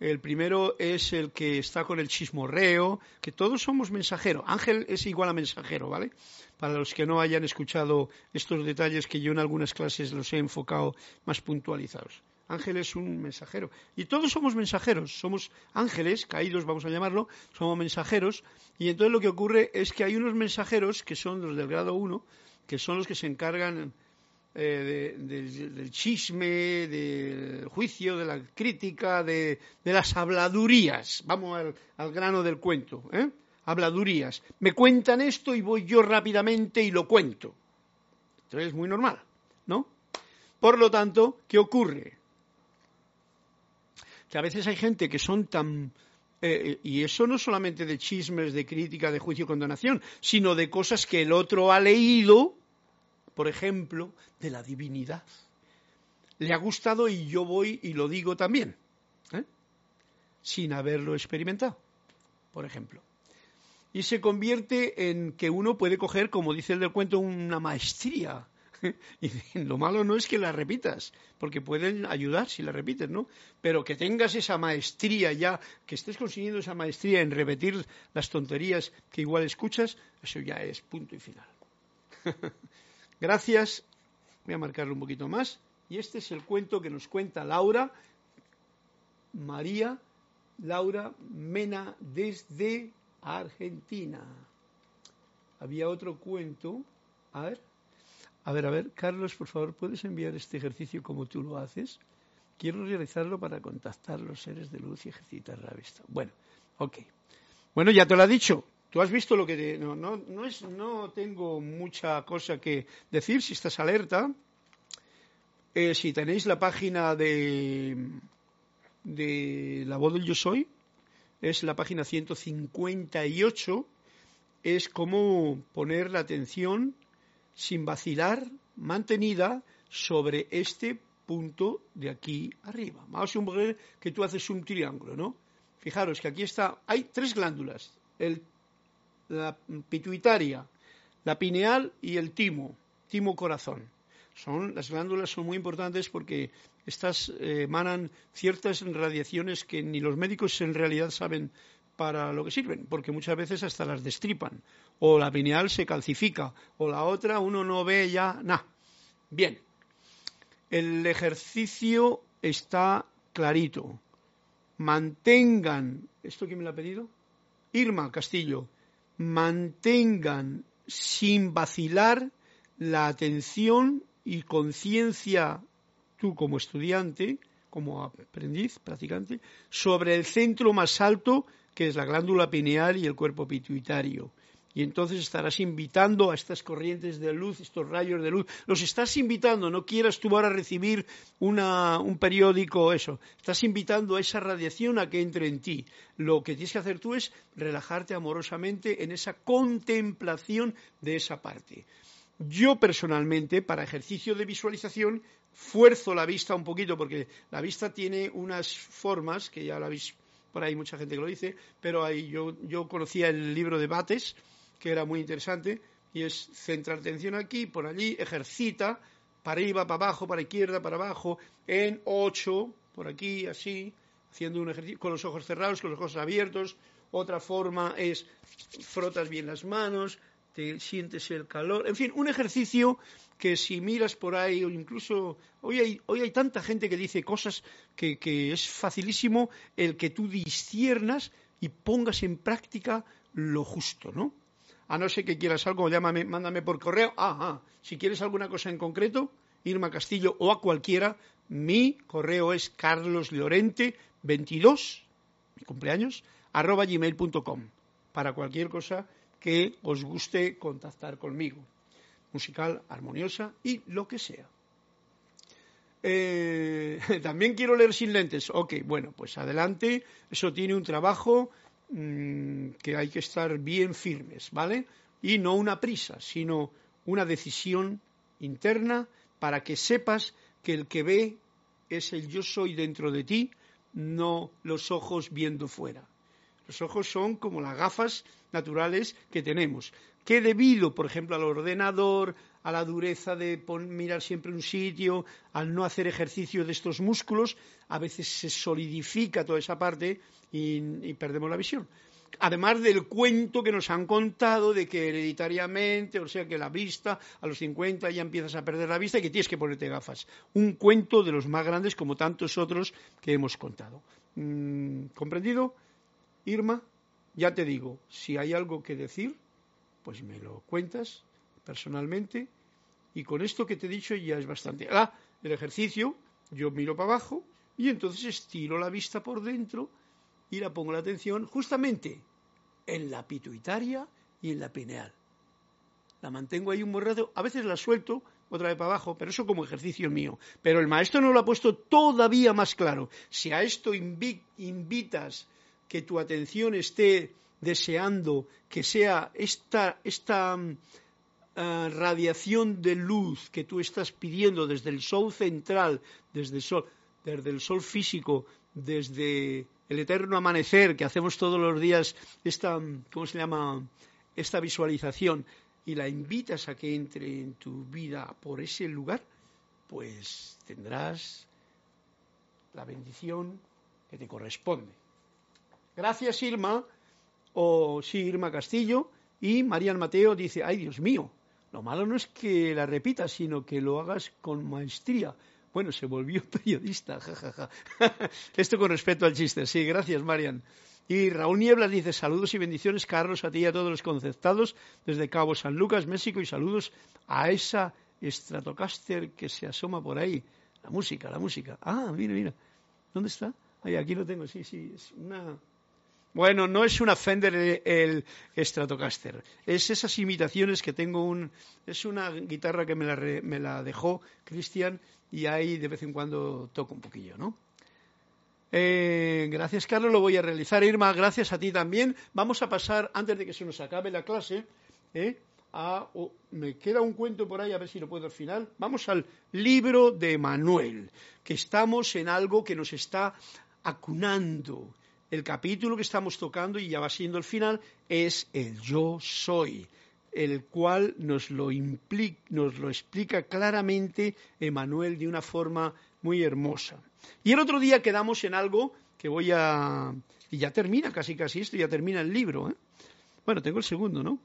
El primero es el que está con el chismorreo, que todos somos mensajeros. Ángel es igual a mensajero, ¿vale? Para los que no hayan escuchado estos detalles que yo en algunas clases los he enfocado más puntualizados. Ángel es un mensajero. Y todos somos mensajeros, somos ángeles, caídos vamos a llamarlo, somos mensajeros. Y entonces lo que ocurre es que hay unos mensajeros que son los del grado 1, que son los que se encargan eh, del chisme, del juicio, de la crítica, de, las habladurías. Vamos al, grano del cuento. ¿eh? Habladurías. Me cuentan esto y voy yo rápidamente y lo cuento. Entonces es muy normal, ¿no? Por lo tanto, ¿qué ocurre? Que a veces hay gente que son tan eh, y eso no solamente de chismes, de crítica, de juicio y condenación, sino de cosas que el otro ha leído por ejemplo, de la divinidad. Le ha gustado y yo voy y lo digo también, ¿eh? sin haberlo experimentado, por ejemplo. Y se convierte en que uno puede coger, como dice el del cuento, una maestría. Y lo malo no es que la repitas, porque pueden ayudar si la repites, ¿no? Pero que tengas esa maestría ya, que estés consiguiendo esa maestría en repetir las tonterías que igual escuchas, eso ya es punto y final. Gracias. Voy a marcarlo un poquito más. Y este es el cuento que nos cuenta Laura, María Laura Mena desde Argentina. Había otro cuento. A ver, a ver, a ver, Carlos, por favor, ¿puedes enviar este ejercicio como tú lo haces? Quiero realizarlo para contactar los seres de luz y ejercitar la vista. Bueno, ok. Bueno, ya te lo ha dicho. Tú has visto lo que... no, no, no, es, no tengo mucha cosa que decir si estás alerta. Eh, si tenéis la página de, de La Voz del Yo Soy, es la página 158, es como poner la atención sin vacilar, mantenida sobre este punto de aquí arriba. Vamos a suponer que tú haces un triángulo, ¿no? Fijaros que aquí está, hay tres glándulas, el la pituitaria, la pineal y el timo, timo corazón. Son, las glándulas son muy importantes porque estas eh, emanan ciertas radiaciones que ni los médicos en realidad saben para lo que sirven, porque muchas veces hasta las destripan, o la pineal se calcifica, o la otra uno no ve ya nada. Bien, el ejercicio está clarito. Mantengan, ¿esto quién me lo ha pedido? Irma Castillo, mantengan sin vacilar la atención y conciencia, tú como estudiante, como aprendiz, practicante, sobre el centro más alto, que es la glándula pineal y el cuerpo pituitario y entonces estarás invitando a estas corrientes de luz, estos rayos de luz, los estás invitando, no quieras tú ahora recibir un periódico eso, estás invitando a esa radiación a que entre en ti. Lo que tienes que hacer tú es relajarte amorosamente en esa contemplación de esa parte. Yo personalmente, para ejercicio de visualización, fuerzo la vista un poquito porque la vista tiene unas formas que ya la habéis por ahí mucha gente que lo dice, pero ahí yo, yo conocía el libro de Bates, que era muy interesante, y es centrar atención aquí, por allí, ejercita, para arriba, para abajo, para izquierda, para abajo, en ocho, por aquí, así, haciendo un ejercicio con los ojos cerrados, con los ojos abiertos. Otra forma es frotas bien las manos, te sientes el calor. En fin, un ejercicio que si miras por ahí, o incluso hoy hay, hoy hay tanta gente que dice cosas que, que es facilísimo el que tú disciernas y pongas en práctica lo justo, ¿no? A no ser que quieras algo, llámame, mándame por correo. Ah, ah, si quieres alguna cosa en concreto, Irma Castillo o a cualquiera, mi correo es carloslorente22, mi cumpleaños, arroba gmail.com, para cualquier cosa que os guste contactar conmigo, musical, armoniosa y lo que sea. Eh, también quiero leer sin lentes. Ok, bueno, pues adelante. Eso tiene un trabajo mm, que hay que estar bien firmes, ¿vale? Y no una prisa, sino una decisión interna para que sepas que el que ve es el yo soy dentro de ti, no los ojos viendo fuera. Los ojos son como las gafas naturales que tenemos, que debido, por ejemplo, al ordenador, a la dureza de mirar siempre un sitio, al no hacer ejercicio de estos músculos, a veces se solidifica toda esa parte y perdemos la visión además del cuento que nos han contado de que hereditariamente, o sea que la vista, a los 50 ya empiezas a perder la vista y que tienes que ponerte gafas. Un cuento de los más grandes como tantos otros que hemos contado. Mm, ¿Comprendido? Irma, ya te digo, si hay algo que decir, pues me lo cuentas personalmente y con esto que te he dicho ya es bastante. Ah, el ejercicio, yo miro para abajo y entonces estiro la vista por dentro y la pongo la atención justamente en la pituitaria y en la pineal. La mantengo ahí un buen a veces la suelto otra vez para abajo, pero eso como ejercicio mío. Pero el maestro no lo ha puesto todavía más claro. Si a esto invitas que tu atención esté deseando que sea esta, esta mm, ah, radiación de luz que tú estás pidiendo desde el sol central, desde el sol, desde el sol físico, desde el eterno amanecer que hacemos todos los días, esta, ¿cómo se llama? Esta visualización y la invitas a que entre en tu vida por ese lugar, pues tendrás la bendición que te corresponde. Gracias, Irma, o sí, Irma Castillo, y Marian Mateo dice, ay Dios mío, lo malo no es que la repitas, sino que lo hagas con maestría. Bueno, se volvió periodista, jajaja. Esto con respecto al chiste. Sí, gracias, Marian. Y Raúl Nieblas dice saludos y bendiciones, Carlos, a ti y a todos los conceptados desde Cabo San Lucas, México, y saludos a esa Stratocaster que se asoma por ahí. La música, la música. Ah, mira, mira. ¿Dónde está? Ahí, aquí lo tengo, sí, sí. Es una bueno, no es una Fender el Stratocaster, es esas imitaciones que tengo un... Es una guitarra que me la, me la dejó Cristian y ahí de vez en cuando toco un poquillo, ¿no? Eh, gracias, Carlos, lo voy a realizar. Irma, gracias a ti también. Vamos a pasar, antes de que se nos acabe la clase, ¿eh? a... me queda un cuento por ahí, a ver si lo puedo al final. Vamos al libro de Manuel, que estamos en algo que nos está acunando el capítulo que estamos tocando, y ya va siendo el final, es el yo soy, el cual nos lo, nos lo explica claramente Emanuel de una forma muy hermosa. Y el otro día quedamos en algo que voy a... Y ya termina casi casi esto, ya termina el libro. ¿eh? Bueno, tengo el segundo, ¿no?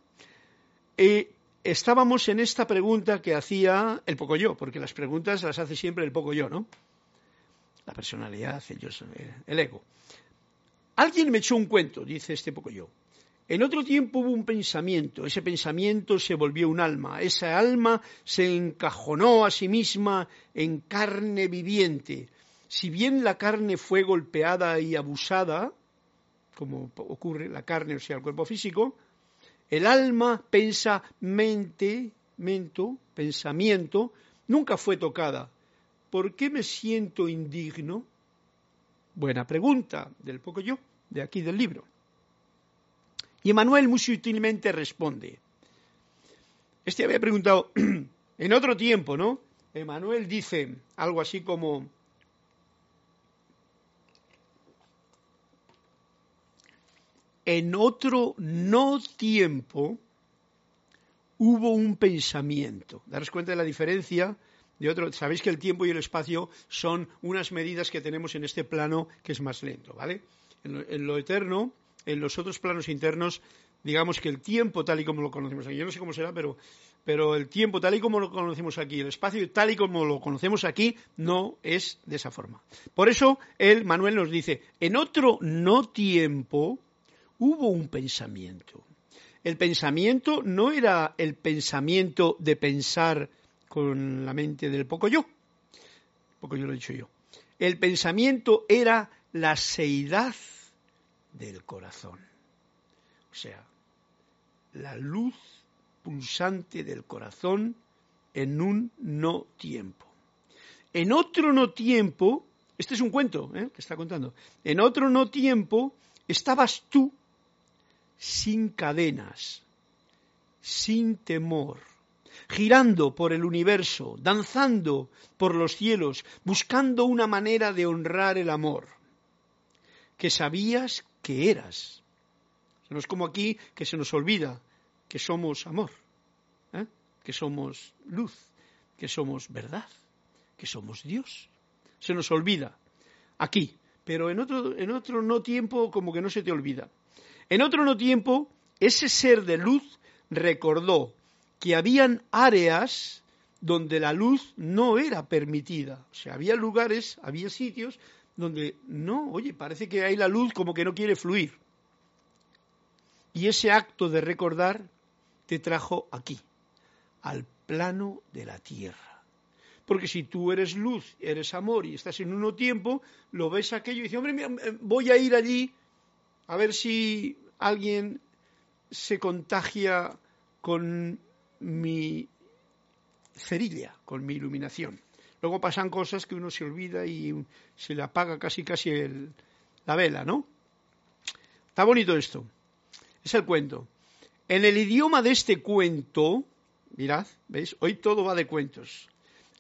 Eh, estábamos en esta pregunta que hacía el poco yo, porque las preguntas las hace siempre el poco yo, ¿no? La personalidad, el yo, el ego. Alguien me echó un cuento, dice este poco yo. En otro tiempo hubo un pensamiento, ese pensamiento se volvió un alma, esa alma se encajonó a sí misma en carne viviente. Si bien la carne fue golpeada y abusada, como ocurre la carne, o sea, el cuerpo físico, el alma, pensa, mente, mento, pensamiento, nunca fue tocada. ¿Por qué me siento indigno? Buena pregunta del poco yo, de aquí del libro. Y Emanuel muy sutilmente responde. Este había preguntado en otro tiempo, ¿no? Emanuel dice algo así como, en otro no tiempo hubo un pensamiento. Daros cuenta de la diferencia de otro. Sabéis que el tiempo y el espacio son unas medidas que tenemos en este plano que es más lento, ¿vale? En lo, eterno, en los otros planos internos, digamos que el tiempo tal y como lo conocemos aquí, yo no sé cómo será, pero, pero el tiempo tal y como lo conocemos aquí, el espacio tal y como lo conocemos aquí, no es de esa forma. Por eso, él, Manuel, nos dice, en otro no tiempo hubo un pensamiento el pensamiento no era el pensamiento de pensar con la mente del poco yo, poco yo lo he dicho yo. El pensamiento era la seidad del corazón, o sea, la luz pulsante del corazón en un no tiempo. En otro no tiempo, este es un cuento ¿eh? que está contando, en otro no tiempo estabas tú sin cadenas, sin temor, girando por el universo, danzando por los cielos, buscando una manera de honrar el amor, que sabías que eras. No es como aquí que se nos olvida que somos amor, ¿eh? que somos luz, que somos verdad, que somos Dios. Se nos olvida aquí, pero en otro, en otro no tiempo como que no se te olvida. En otro no tiempo, ese ser de luz recordó que habían áreas donde la luz no era permitida. O sea, había lugares, había sitios donde no, oye, parece que hay la luz como que no quiere fluir. Y ese acto de recordar te trajo aquí, al plano de la tierra. Porque si tú eres luz, eres amor y estás en uno tiempo, lo ves aquello y dices, hombre, voy a ir allí a ver si alguien se contagia con mi cerilla, con mi iluminación. Luego pasan cosas que uno se olvida y se le apaga casi casi la vela, ¿no? Está bonito esto. Es el cuento. En el idioma de este cuento, mirad, ¿veis? Hoy todo va de cuentos.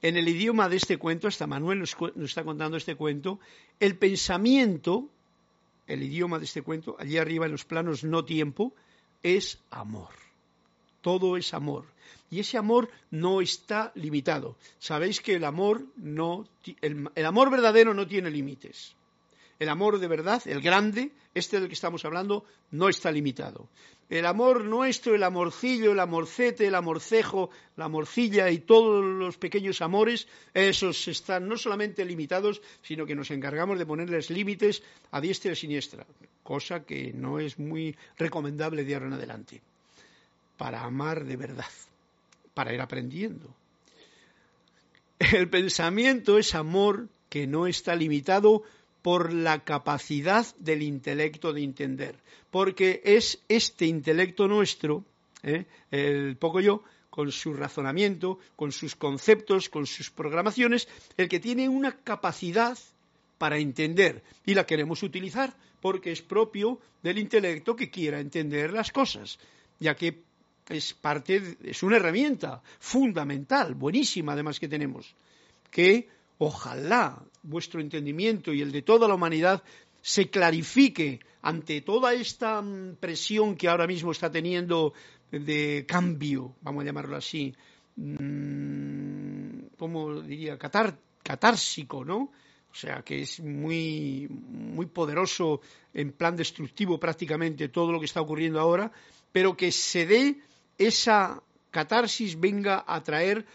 En el idioma de este cuento, hasta Manuel nos está contando este cuento, el pensamiento el idioma de este cuento, allí arriba en los planos no tiempo, es amor. Todo es amor. Y ese amor no está limitado. Sabéis que el amor no el, el amor verdadero no tiene límites. El amor de verdad, el grande, este del que estamos hablando, no está limitado. El amor nuestro, el amorcillo, el amorcete, el amorcejo, la morcilla y todos los pequeños amores, esos están no solamente limitados, sino que nos encargamos de ponerles límites a diestra y siniestra, cosa que no es muy recomendable de ahora en adelante, para amar de verdad, para ir aprendiendo. El pensamiento es amor que no está limitado por la capacidad del intelecto de entender, porque es este intelecto nuestro, ¿eh? el poco yo, con su razonamiento, con sus conceptos, con sus programaciones, el que tiene una capacidad para entender y la queremos utilizar porque es propio del intelecto que quiera entender las cosas, ya que es parte, es una herramienta fundamental, buenísima además que tenemos, que Ojalá vuestro entendimiento y el de toda la humanidad se clarifique ante toda esta mm, presión que ahora mismo está teniendo de cambio, vamos a llamarlo así, mm, ¿cómo diría? catársico, ¿no? O sea, que es muy, muy poderoso en plan destructivo prácticamente todo lo que está ocurriendo ahora, pero que se dé esa catarsis venga a traer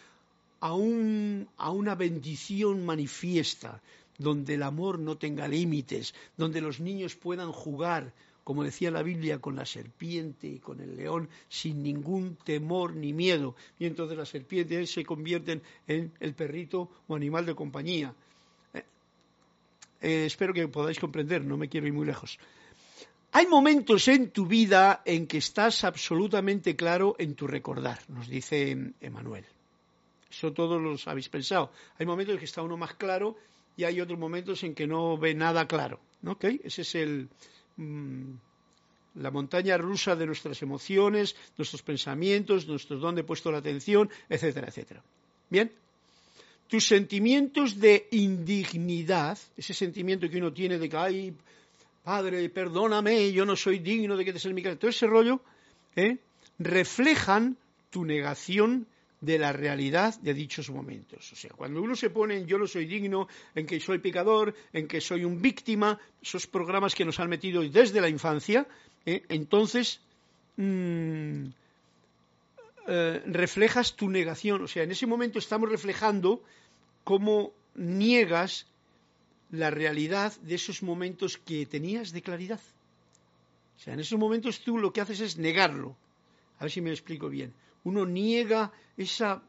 a, a una bendición manifiesta, donde el amor no tenga límites, donde los niños puedan jugar, como decía la Biblia, con la serpiente y con el león sin ningún temor ni miedo. Y entonces las serpientes se convierten en el perrito o animal de compañía. Eh, eh, espero que podáis comprender, no me quiero ir muy lejos. Hay momentos en tu vida en que estás absolutamente claro en tu recordar, nos dice Emanuel. Eso todos los habéis pensado. Hay momentos en que está uno más claro y hay otros momentos en que no ve nada claro. ¿Okay? Ese es el, mm, la montaña rusa de nuestras emociones, nuestros pensamientos, nuestros dónde he puesto la atención, etcétera, etcétera. Bien. Tus sentimientos de indignidad, ese sentimiento que uno tiene de que, ay, padre, perdóname, yo no soy digno de que te sea mi casa, todo ese rollo, ¿eh? reflejan tu negación de la realidad de dichos momentos. O sea, cuando uno se pone en yo no soy digno, en que soy pecador, en que soy un víctima, esos programas que nos han metido desde la infancia, ¿eh? entonces mm, eh, reflejas tu negación. O sea, en ese momento estamos reflejando cómo niegas la realidad de esos momentos que tenías de claridad. O sea, en esos momentos tú lo que haces es negarlo. A ver si me explico bien. Uno niega esa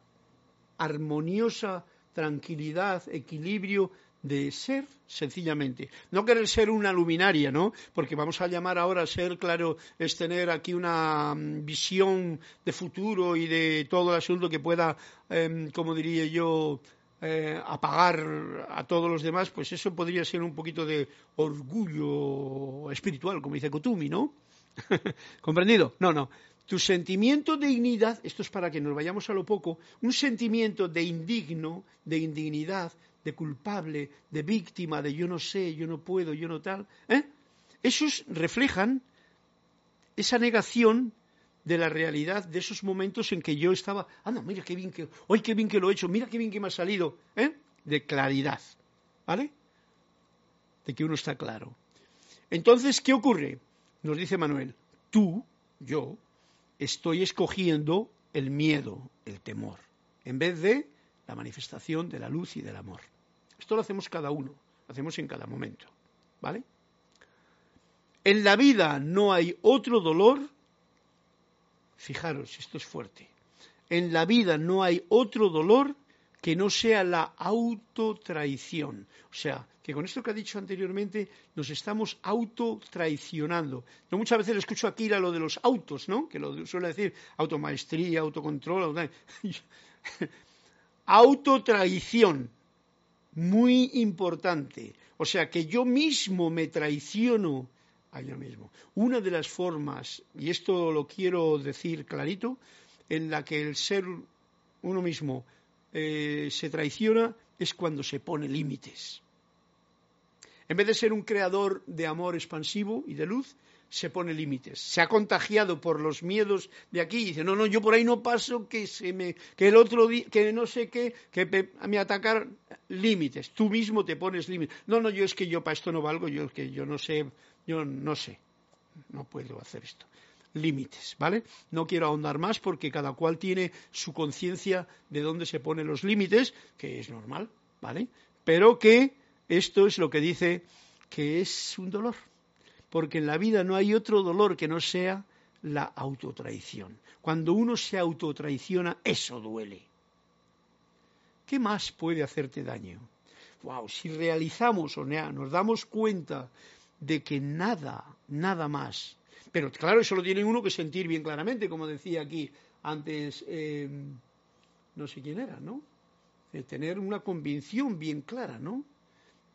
armoniosa tranquilidad, equilibrio de ser sencillamente. No querer ser una luminaria, ¿no? Porque vamos a llamar ahora a ser, claro, es tener aquí una mm, visión de futuro y de todo el asunto que pueda, em, como diría yo, eh, apagar a todos los demás, pues eso podría ser un poquito de orgullo espiritual, como dice Kotumi, ¿no? ¿Comprendido? No, no. Tu sentimiento de dignidad, esto es para que nos vayamos a lo poco, un sentimiento de indigno, de indignidad, de culpable, de víctima, de yo no sé, yo no puedo, yo no tal, ¿eh? esos reflejan esa negación de la realidad de esos momentos en que yo estaba, anda, mira qué bien que, hoy qué bien que lo he hecho, mira qué bien que me ha salido, ¿eh? De claridad, ¿vale? De que uno está claro. Entonces, ¿qué ocurre? Nos dice Manuel, tú, yo, estoy escogiendo el miedo, el temor, en vez de la manifestación de la luz y del amor. Esto lo hacemos cada uno, lo hacemos en cada momento, ¿vale? En la vida no hay otro dolor Fijaros, esto es fuerte. En la vida no hay otro dolor que no sea la autotraición. O sea, que con esto que ha dicho anteriormente nos estamos autotraicionando. No muchas veces le escucho aquí a lo de los autos, ¿no? Que lo suele decir automaestría, autocontrol. autotraición. Muy importante. O sea, que yo mismo me traiciono mismo. Una de las formas, y esto lo quiero decir clarito, en la que el ser uno mismo eh, se traiciona es cuando se pone límites. En vez de ser un creador de amor expansivo y de luz, se pone límites. Se ha contagiado por los miedos de aquí y dice, no, no, yo por ahí no paso, que se me, que el otro día, que no sé qué, que me atacar límites. Tú mismo te pones límites. No, no, yo es que yo para esto no valgo, yo es que yo no sé yo no sé, no puedo hacer esto. Límites, ¿vale? No quiero ahondar más porque cada cual tiene su conciencia de dónde se ponen los límites, que es normal, ¿vale? Pero que esto es lo que dice que es un dolor, porque en la vida no hay otro dolor que no sea la autotraición. Cuando uno se autotraiciona, eso duele. ¿Qué más puede hacerte daño? Wow, si realizamos o nos damos cuenta de que nada, nada más. Pero claro, eso lo tiene uno que sentir bien claramente, como decía aquí antes, eh, no sé quién era, ¿no? De tener una convicción bien clara, ¿no?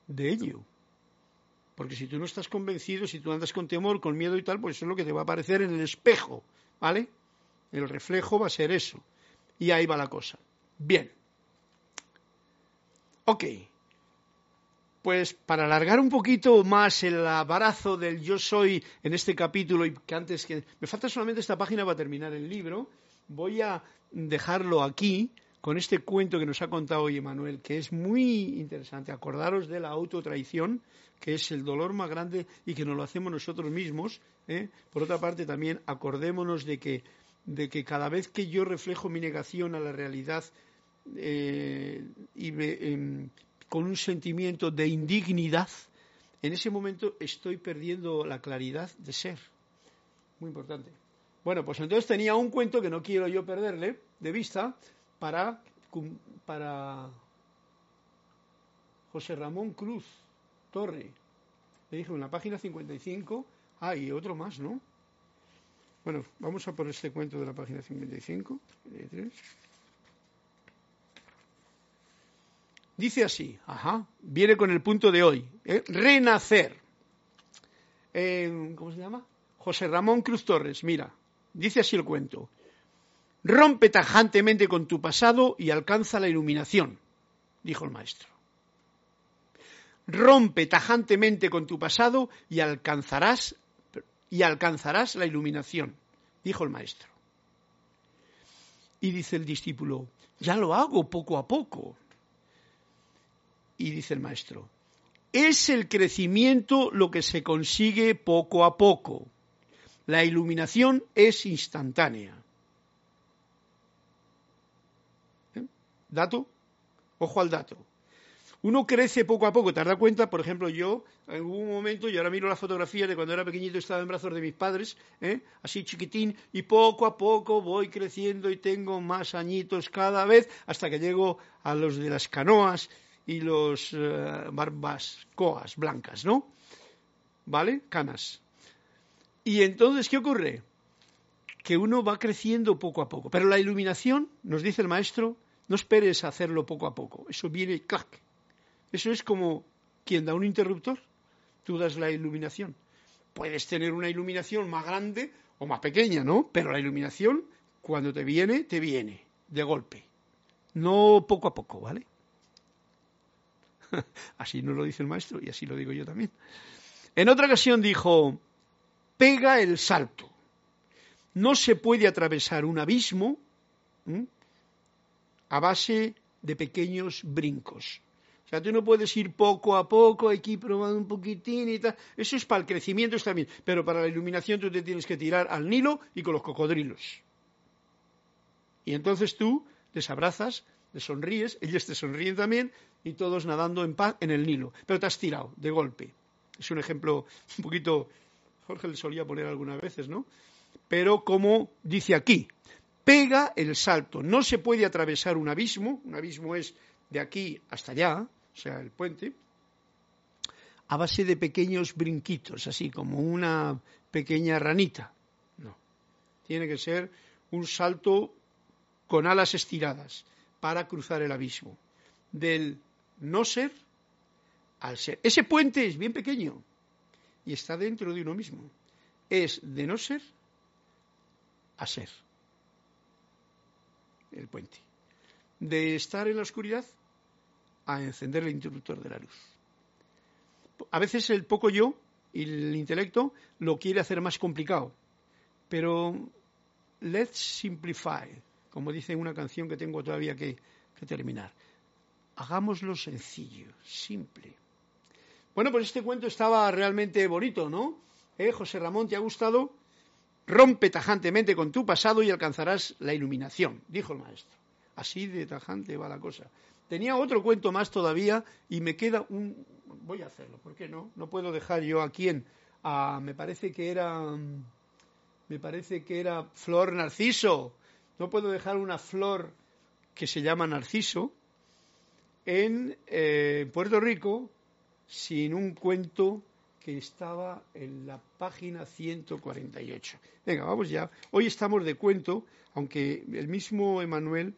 De ello. Porque si tú no estás convencido, si tú andas con temor, con miedo y tal, pues eso es lo que te va a aparecer en el espejo, ¿vale? El reflejo va a ser eso. Y ahí va la cosa. Bien. Ok. Pues para alargar un poquito más el abarazo del yo soy en este capítulo y que antes que me falta solamente esta página para terminar el libro, voy a dejarlo aquí con este cuento que nos ha contado hoy Emanuel, que es muy interesante. Acordaros de la autotraición, que es el dolor más grande y que nos lo hacemos nosotros mismos. ¿eh? Por otra parte, también acordémonos de que, de que cada vez que yo reflejo mi negación a la realidad eh, y me, em, con un sentimiento de indignidad, en ese momento estoy perdiendo la claridad de ser. Muy importante. Bueno, pues entonces tenía un cuento que no quiero yo perderle de vista para, para José Ramón Cruz Torre. Le dije en la página 55, ah, y otro más, ¿no? Bueno, vamos a por este cuento de la página 55. Dice así, ajá, viene con el punto de hoy, ¿eh? renacer. ¿Cómo se llama? José Ramón Cruz Torres, mira, dice así el cuento. Rompe tajantemente con tu pasado y alcanza la iluminación, dijo el maestro. Rompe tajantemente con tu pasado y alcanzarás y alcanzarás la iluminación, dijo el maestro. Y dice el discípulo, ya lo hago poco a poco. Y dice el maestro, es el crecimiento lo que se consigue poco a poco. La iluminación es instantánea. ¿Dato? Ojo al dato. Uno crece poco a poco, ¿te has cuenta? Por ejemplo, yo, en un momento, y ahora miro las fotografías de cuando era pequeñito, estaba en brazos de mis padres, ¿eh? así chiquitín, y poco a poco voy creciendo y tengo más añitos cada vez, hasta que llego a los de las canoas y los uh, barbas coas blancas, ¿no? ¿Vale? Canas. Y entonces, ¿qué ocurre? Que uno va creciendo poco a poco. Pero la iluminación, nos dice el maestro, no esperes hacerlo poco a poco. Eso viene clac. Eso es como quien da un interruptor. Tú das la iluminación. Puedes tener una iluminación más grande o más pequeña, ¿no? Pero la iluminación, cuando te viene, te viene, de golpe. No poco a poco, ¿vale? así nos lo dice el maestro y así lo digo yo también. En otra ocasión dijo, pega el salto. No se puede atravesar un abismo a base de pequeños brincos. O sea, tú no puedes ir poco a poco, aquí probando un poquitín y tal. Eso es para el crecimiento está bien, pero para la iluminación tú te tienes que tirar al Nilo y con los cocodrilos. Y entonces tú les abrazas, les sonríes, ellos te sonríen también y todos nadando en paz en el Nilo. Pero te has tirado de golpe. Es un ejemplo un poquito, Jorge le solía poner algunas veces, ¿no? Pero como dice aquí, pega el salto. No se puede atravesar un abismo, un abismo es de aquí hasta allá, o sea, el puente, a base de pequeños brinquitos, así como una pequeña ranita. No. Tiene que ser un salto con alas estiradas para cruzar el abismo. Del no ser al ser. Ese puente es bien pequeño y está dentro de uno mismo. Es de no ser a ser. El puente. De estar en la oscuridad a encender el interruptor de la luz. A veces el poco yo y el intelecto lo quiere hacer más complicado, pero let's simplify, como dice una canción que tengo todavía que, que terminar hagámoslo sencillo, simple. Bueno, pues este cuento estaba realmente bonito, ¿no? ¿Eh, José Ramón, ¿te ha gustado? Rompe tajantemente con tu pasado y alcanzarás la iluminación, dijo el maestro. Así de tajante va la cosa. Tenía otro cuento más todavía y me queda un... Voy a hacerlo, ¿por qué no? No puedo dejar yo a quién. me parece que era... Me parece que era flor narciso. No puedo dejar una flor que se llama narciso, en eh, Puerto Rico sin un cuento que estaba en la página 148. Venga, vamos ya. Hoy estamos de cuento, aunque el mismo Emanuel,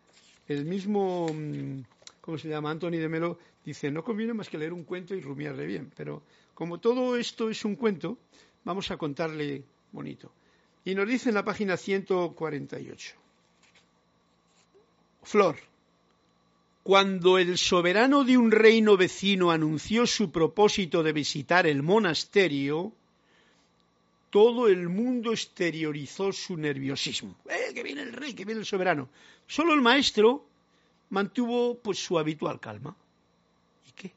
el mismo, mm, ¿cómo se llama? Anthony de Melo, dice, no conviene más que leer un cuento y rumiarle bien. Pero como todo esto es un cuento, vamos a contarle bonito. Y nos dice en la página 148. Flor. Cuando el soberano de un reino vecino anunció su propósito de visitar el monasterio, todo el mundo exteriorizó su nerviosismo. ¡Eh, que viene el rey, que viene el soberano! Solo el maestro mantuvo pues su habitual calma. ¿Y qué?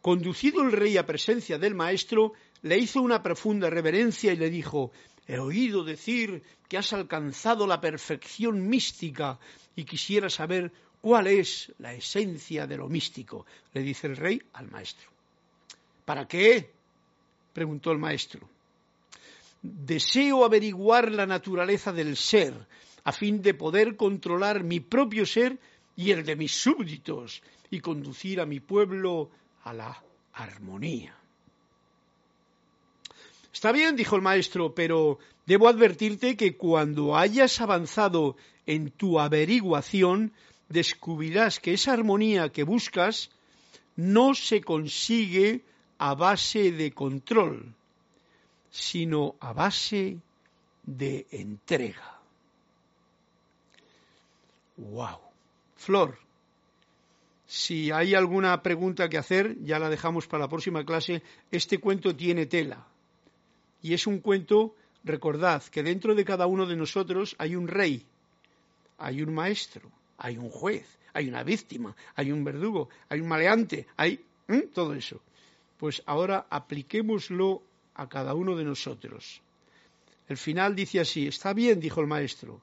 Conducido el rey a presencia del maestro, le hizo una profunda reverencia y le dijo, he oído decir que has alcanzado la perfección mística y quisiera saber ¿Cuál es la esencia de lo místico? Le dice el rey al maestro. ¿Para qué? preguntó el maestro. Deseo averiguar la naturaleza del ser a fin de poder controlar mi propio ser y el de mis súbditos y conducir a mi pueblo a la armonía. Está bien, dijo el maestro, pero debo advertirte que cuando hayas avanzado en tu averiguación, descubrirás que esa armonía que buscas no se consigue a base de control, sino a base de entrega. ¡Wow! Flor, si hay alguna pregunta que hacer, ya la dejamos para la próxima clase. Este cuento tiene tela. Y es un cuento, recordad, que dentro de cada uno de nosotros hay un rey, hay un maestro, hay un juez, hay una víctima, hay un verdugo, hay un maleante, hay todo eso. Pues ahora apliquémoslo a cada uno de nosotros. El final dice así, está bien, dijo el maestro,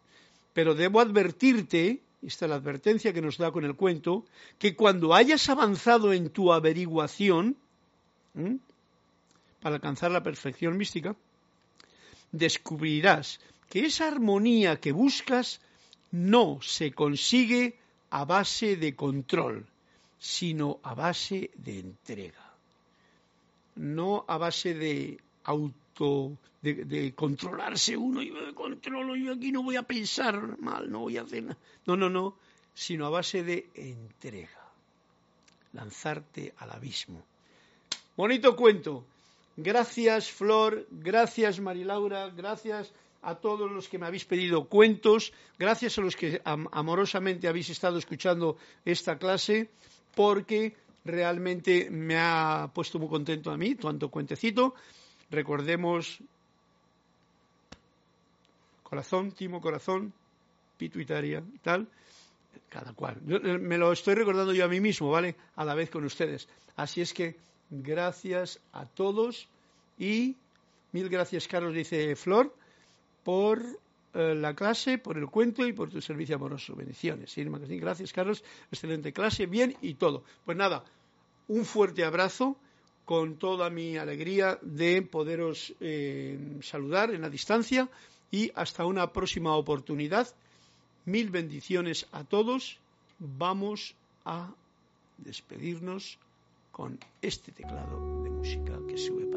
pero debo advertirte, esta es la advertencia que nos da con el cuento, que cuando hayas avanzado en tu averiguación, para alcanzar la perfección mística, descubrirás que esa armonía que buscas no se consigue a base de control, sino a base de entrega. No a base de auto, de, controlarse uno, y me controlo, yo aquí no voy a pensar mal, no voy a hacer nada. No, no, no, sino a base de entrega. Lanzarte al abismo. Bonito cuento. Gracias, Flor. Gracias, Marilaura. Gracias a todos los que me habéis pedido cuentos. Gracias a los que amorosamente habéis estado escuchando esta clase, porque realmente me ha puesto muy contento a mí, tanto cuentecito. Recordemos corazón, timo corazón, pituitaria, tal, cada cual. Eh, me lo estoy recordando yo a mí mismo, ¿vale? A la vez con ustedes. Así es que gracias a todos y mil gracias, Carlos, dice Flor, por eh, la clase, por el cuento y por tu servicio amoroso. Bendiciones. Gracias, Carlos. Excelente clase, bien y todo. Pues nada, un fuerte abrazo con toda mi alegría de poderos eh, saludar en la distancia y hasta una próxima oportunidad. Mil bendiciones a todos. Vamos a despedirnos con este teclado de música que sube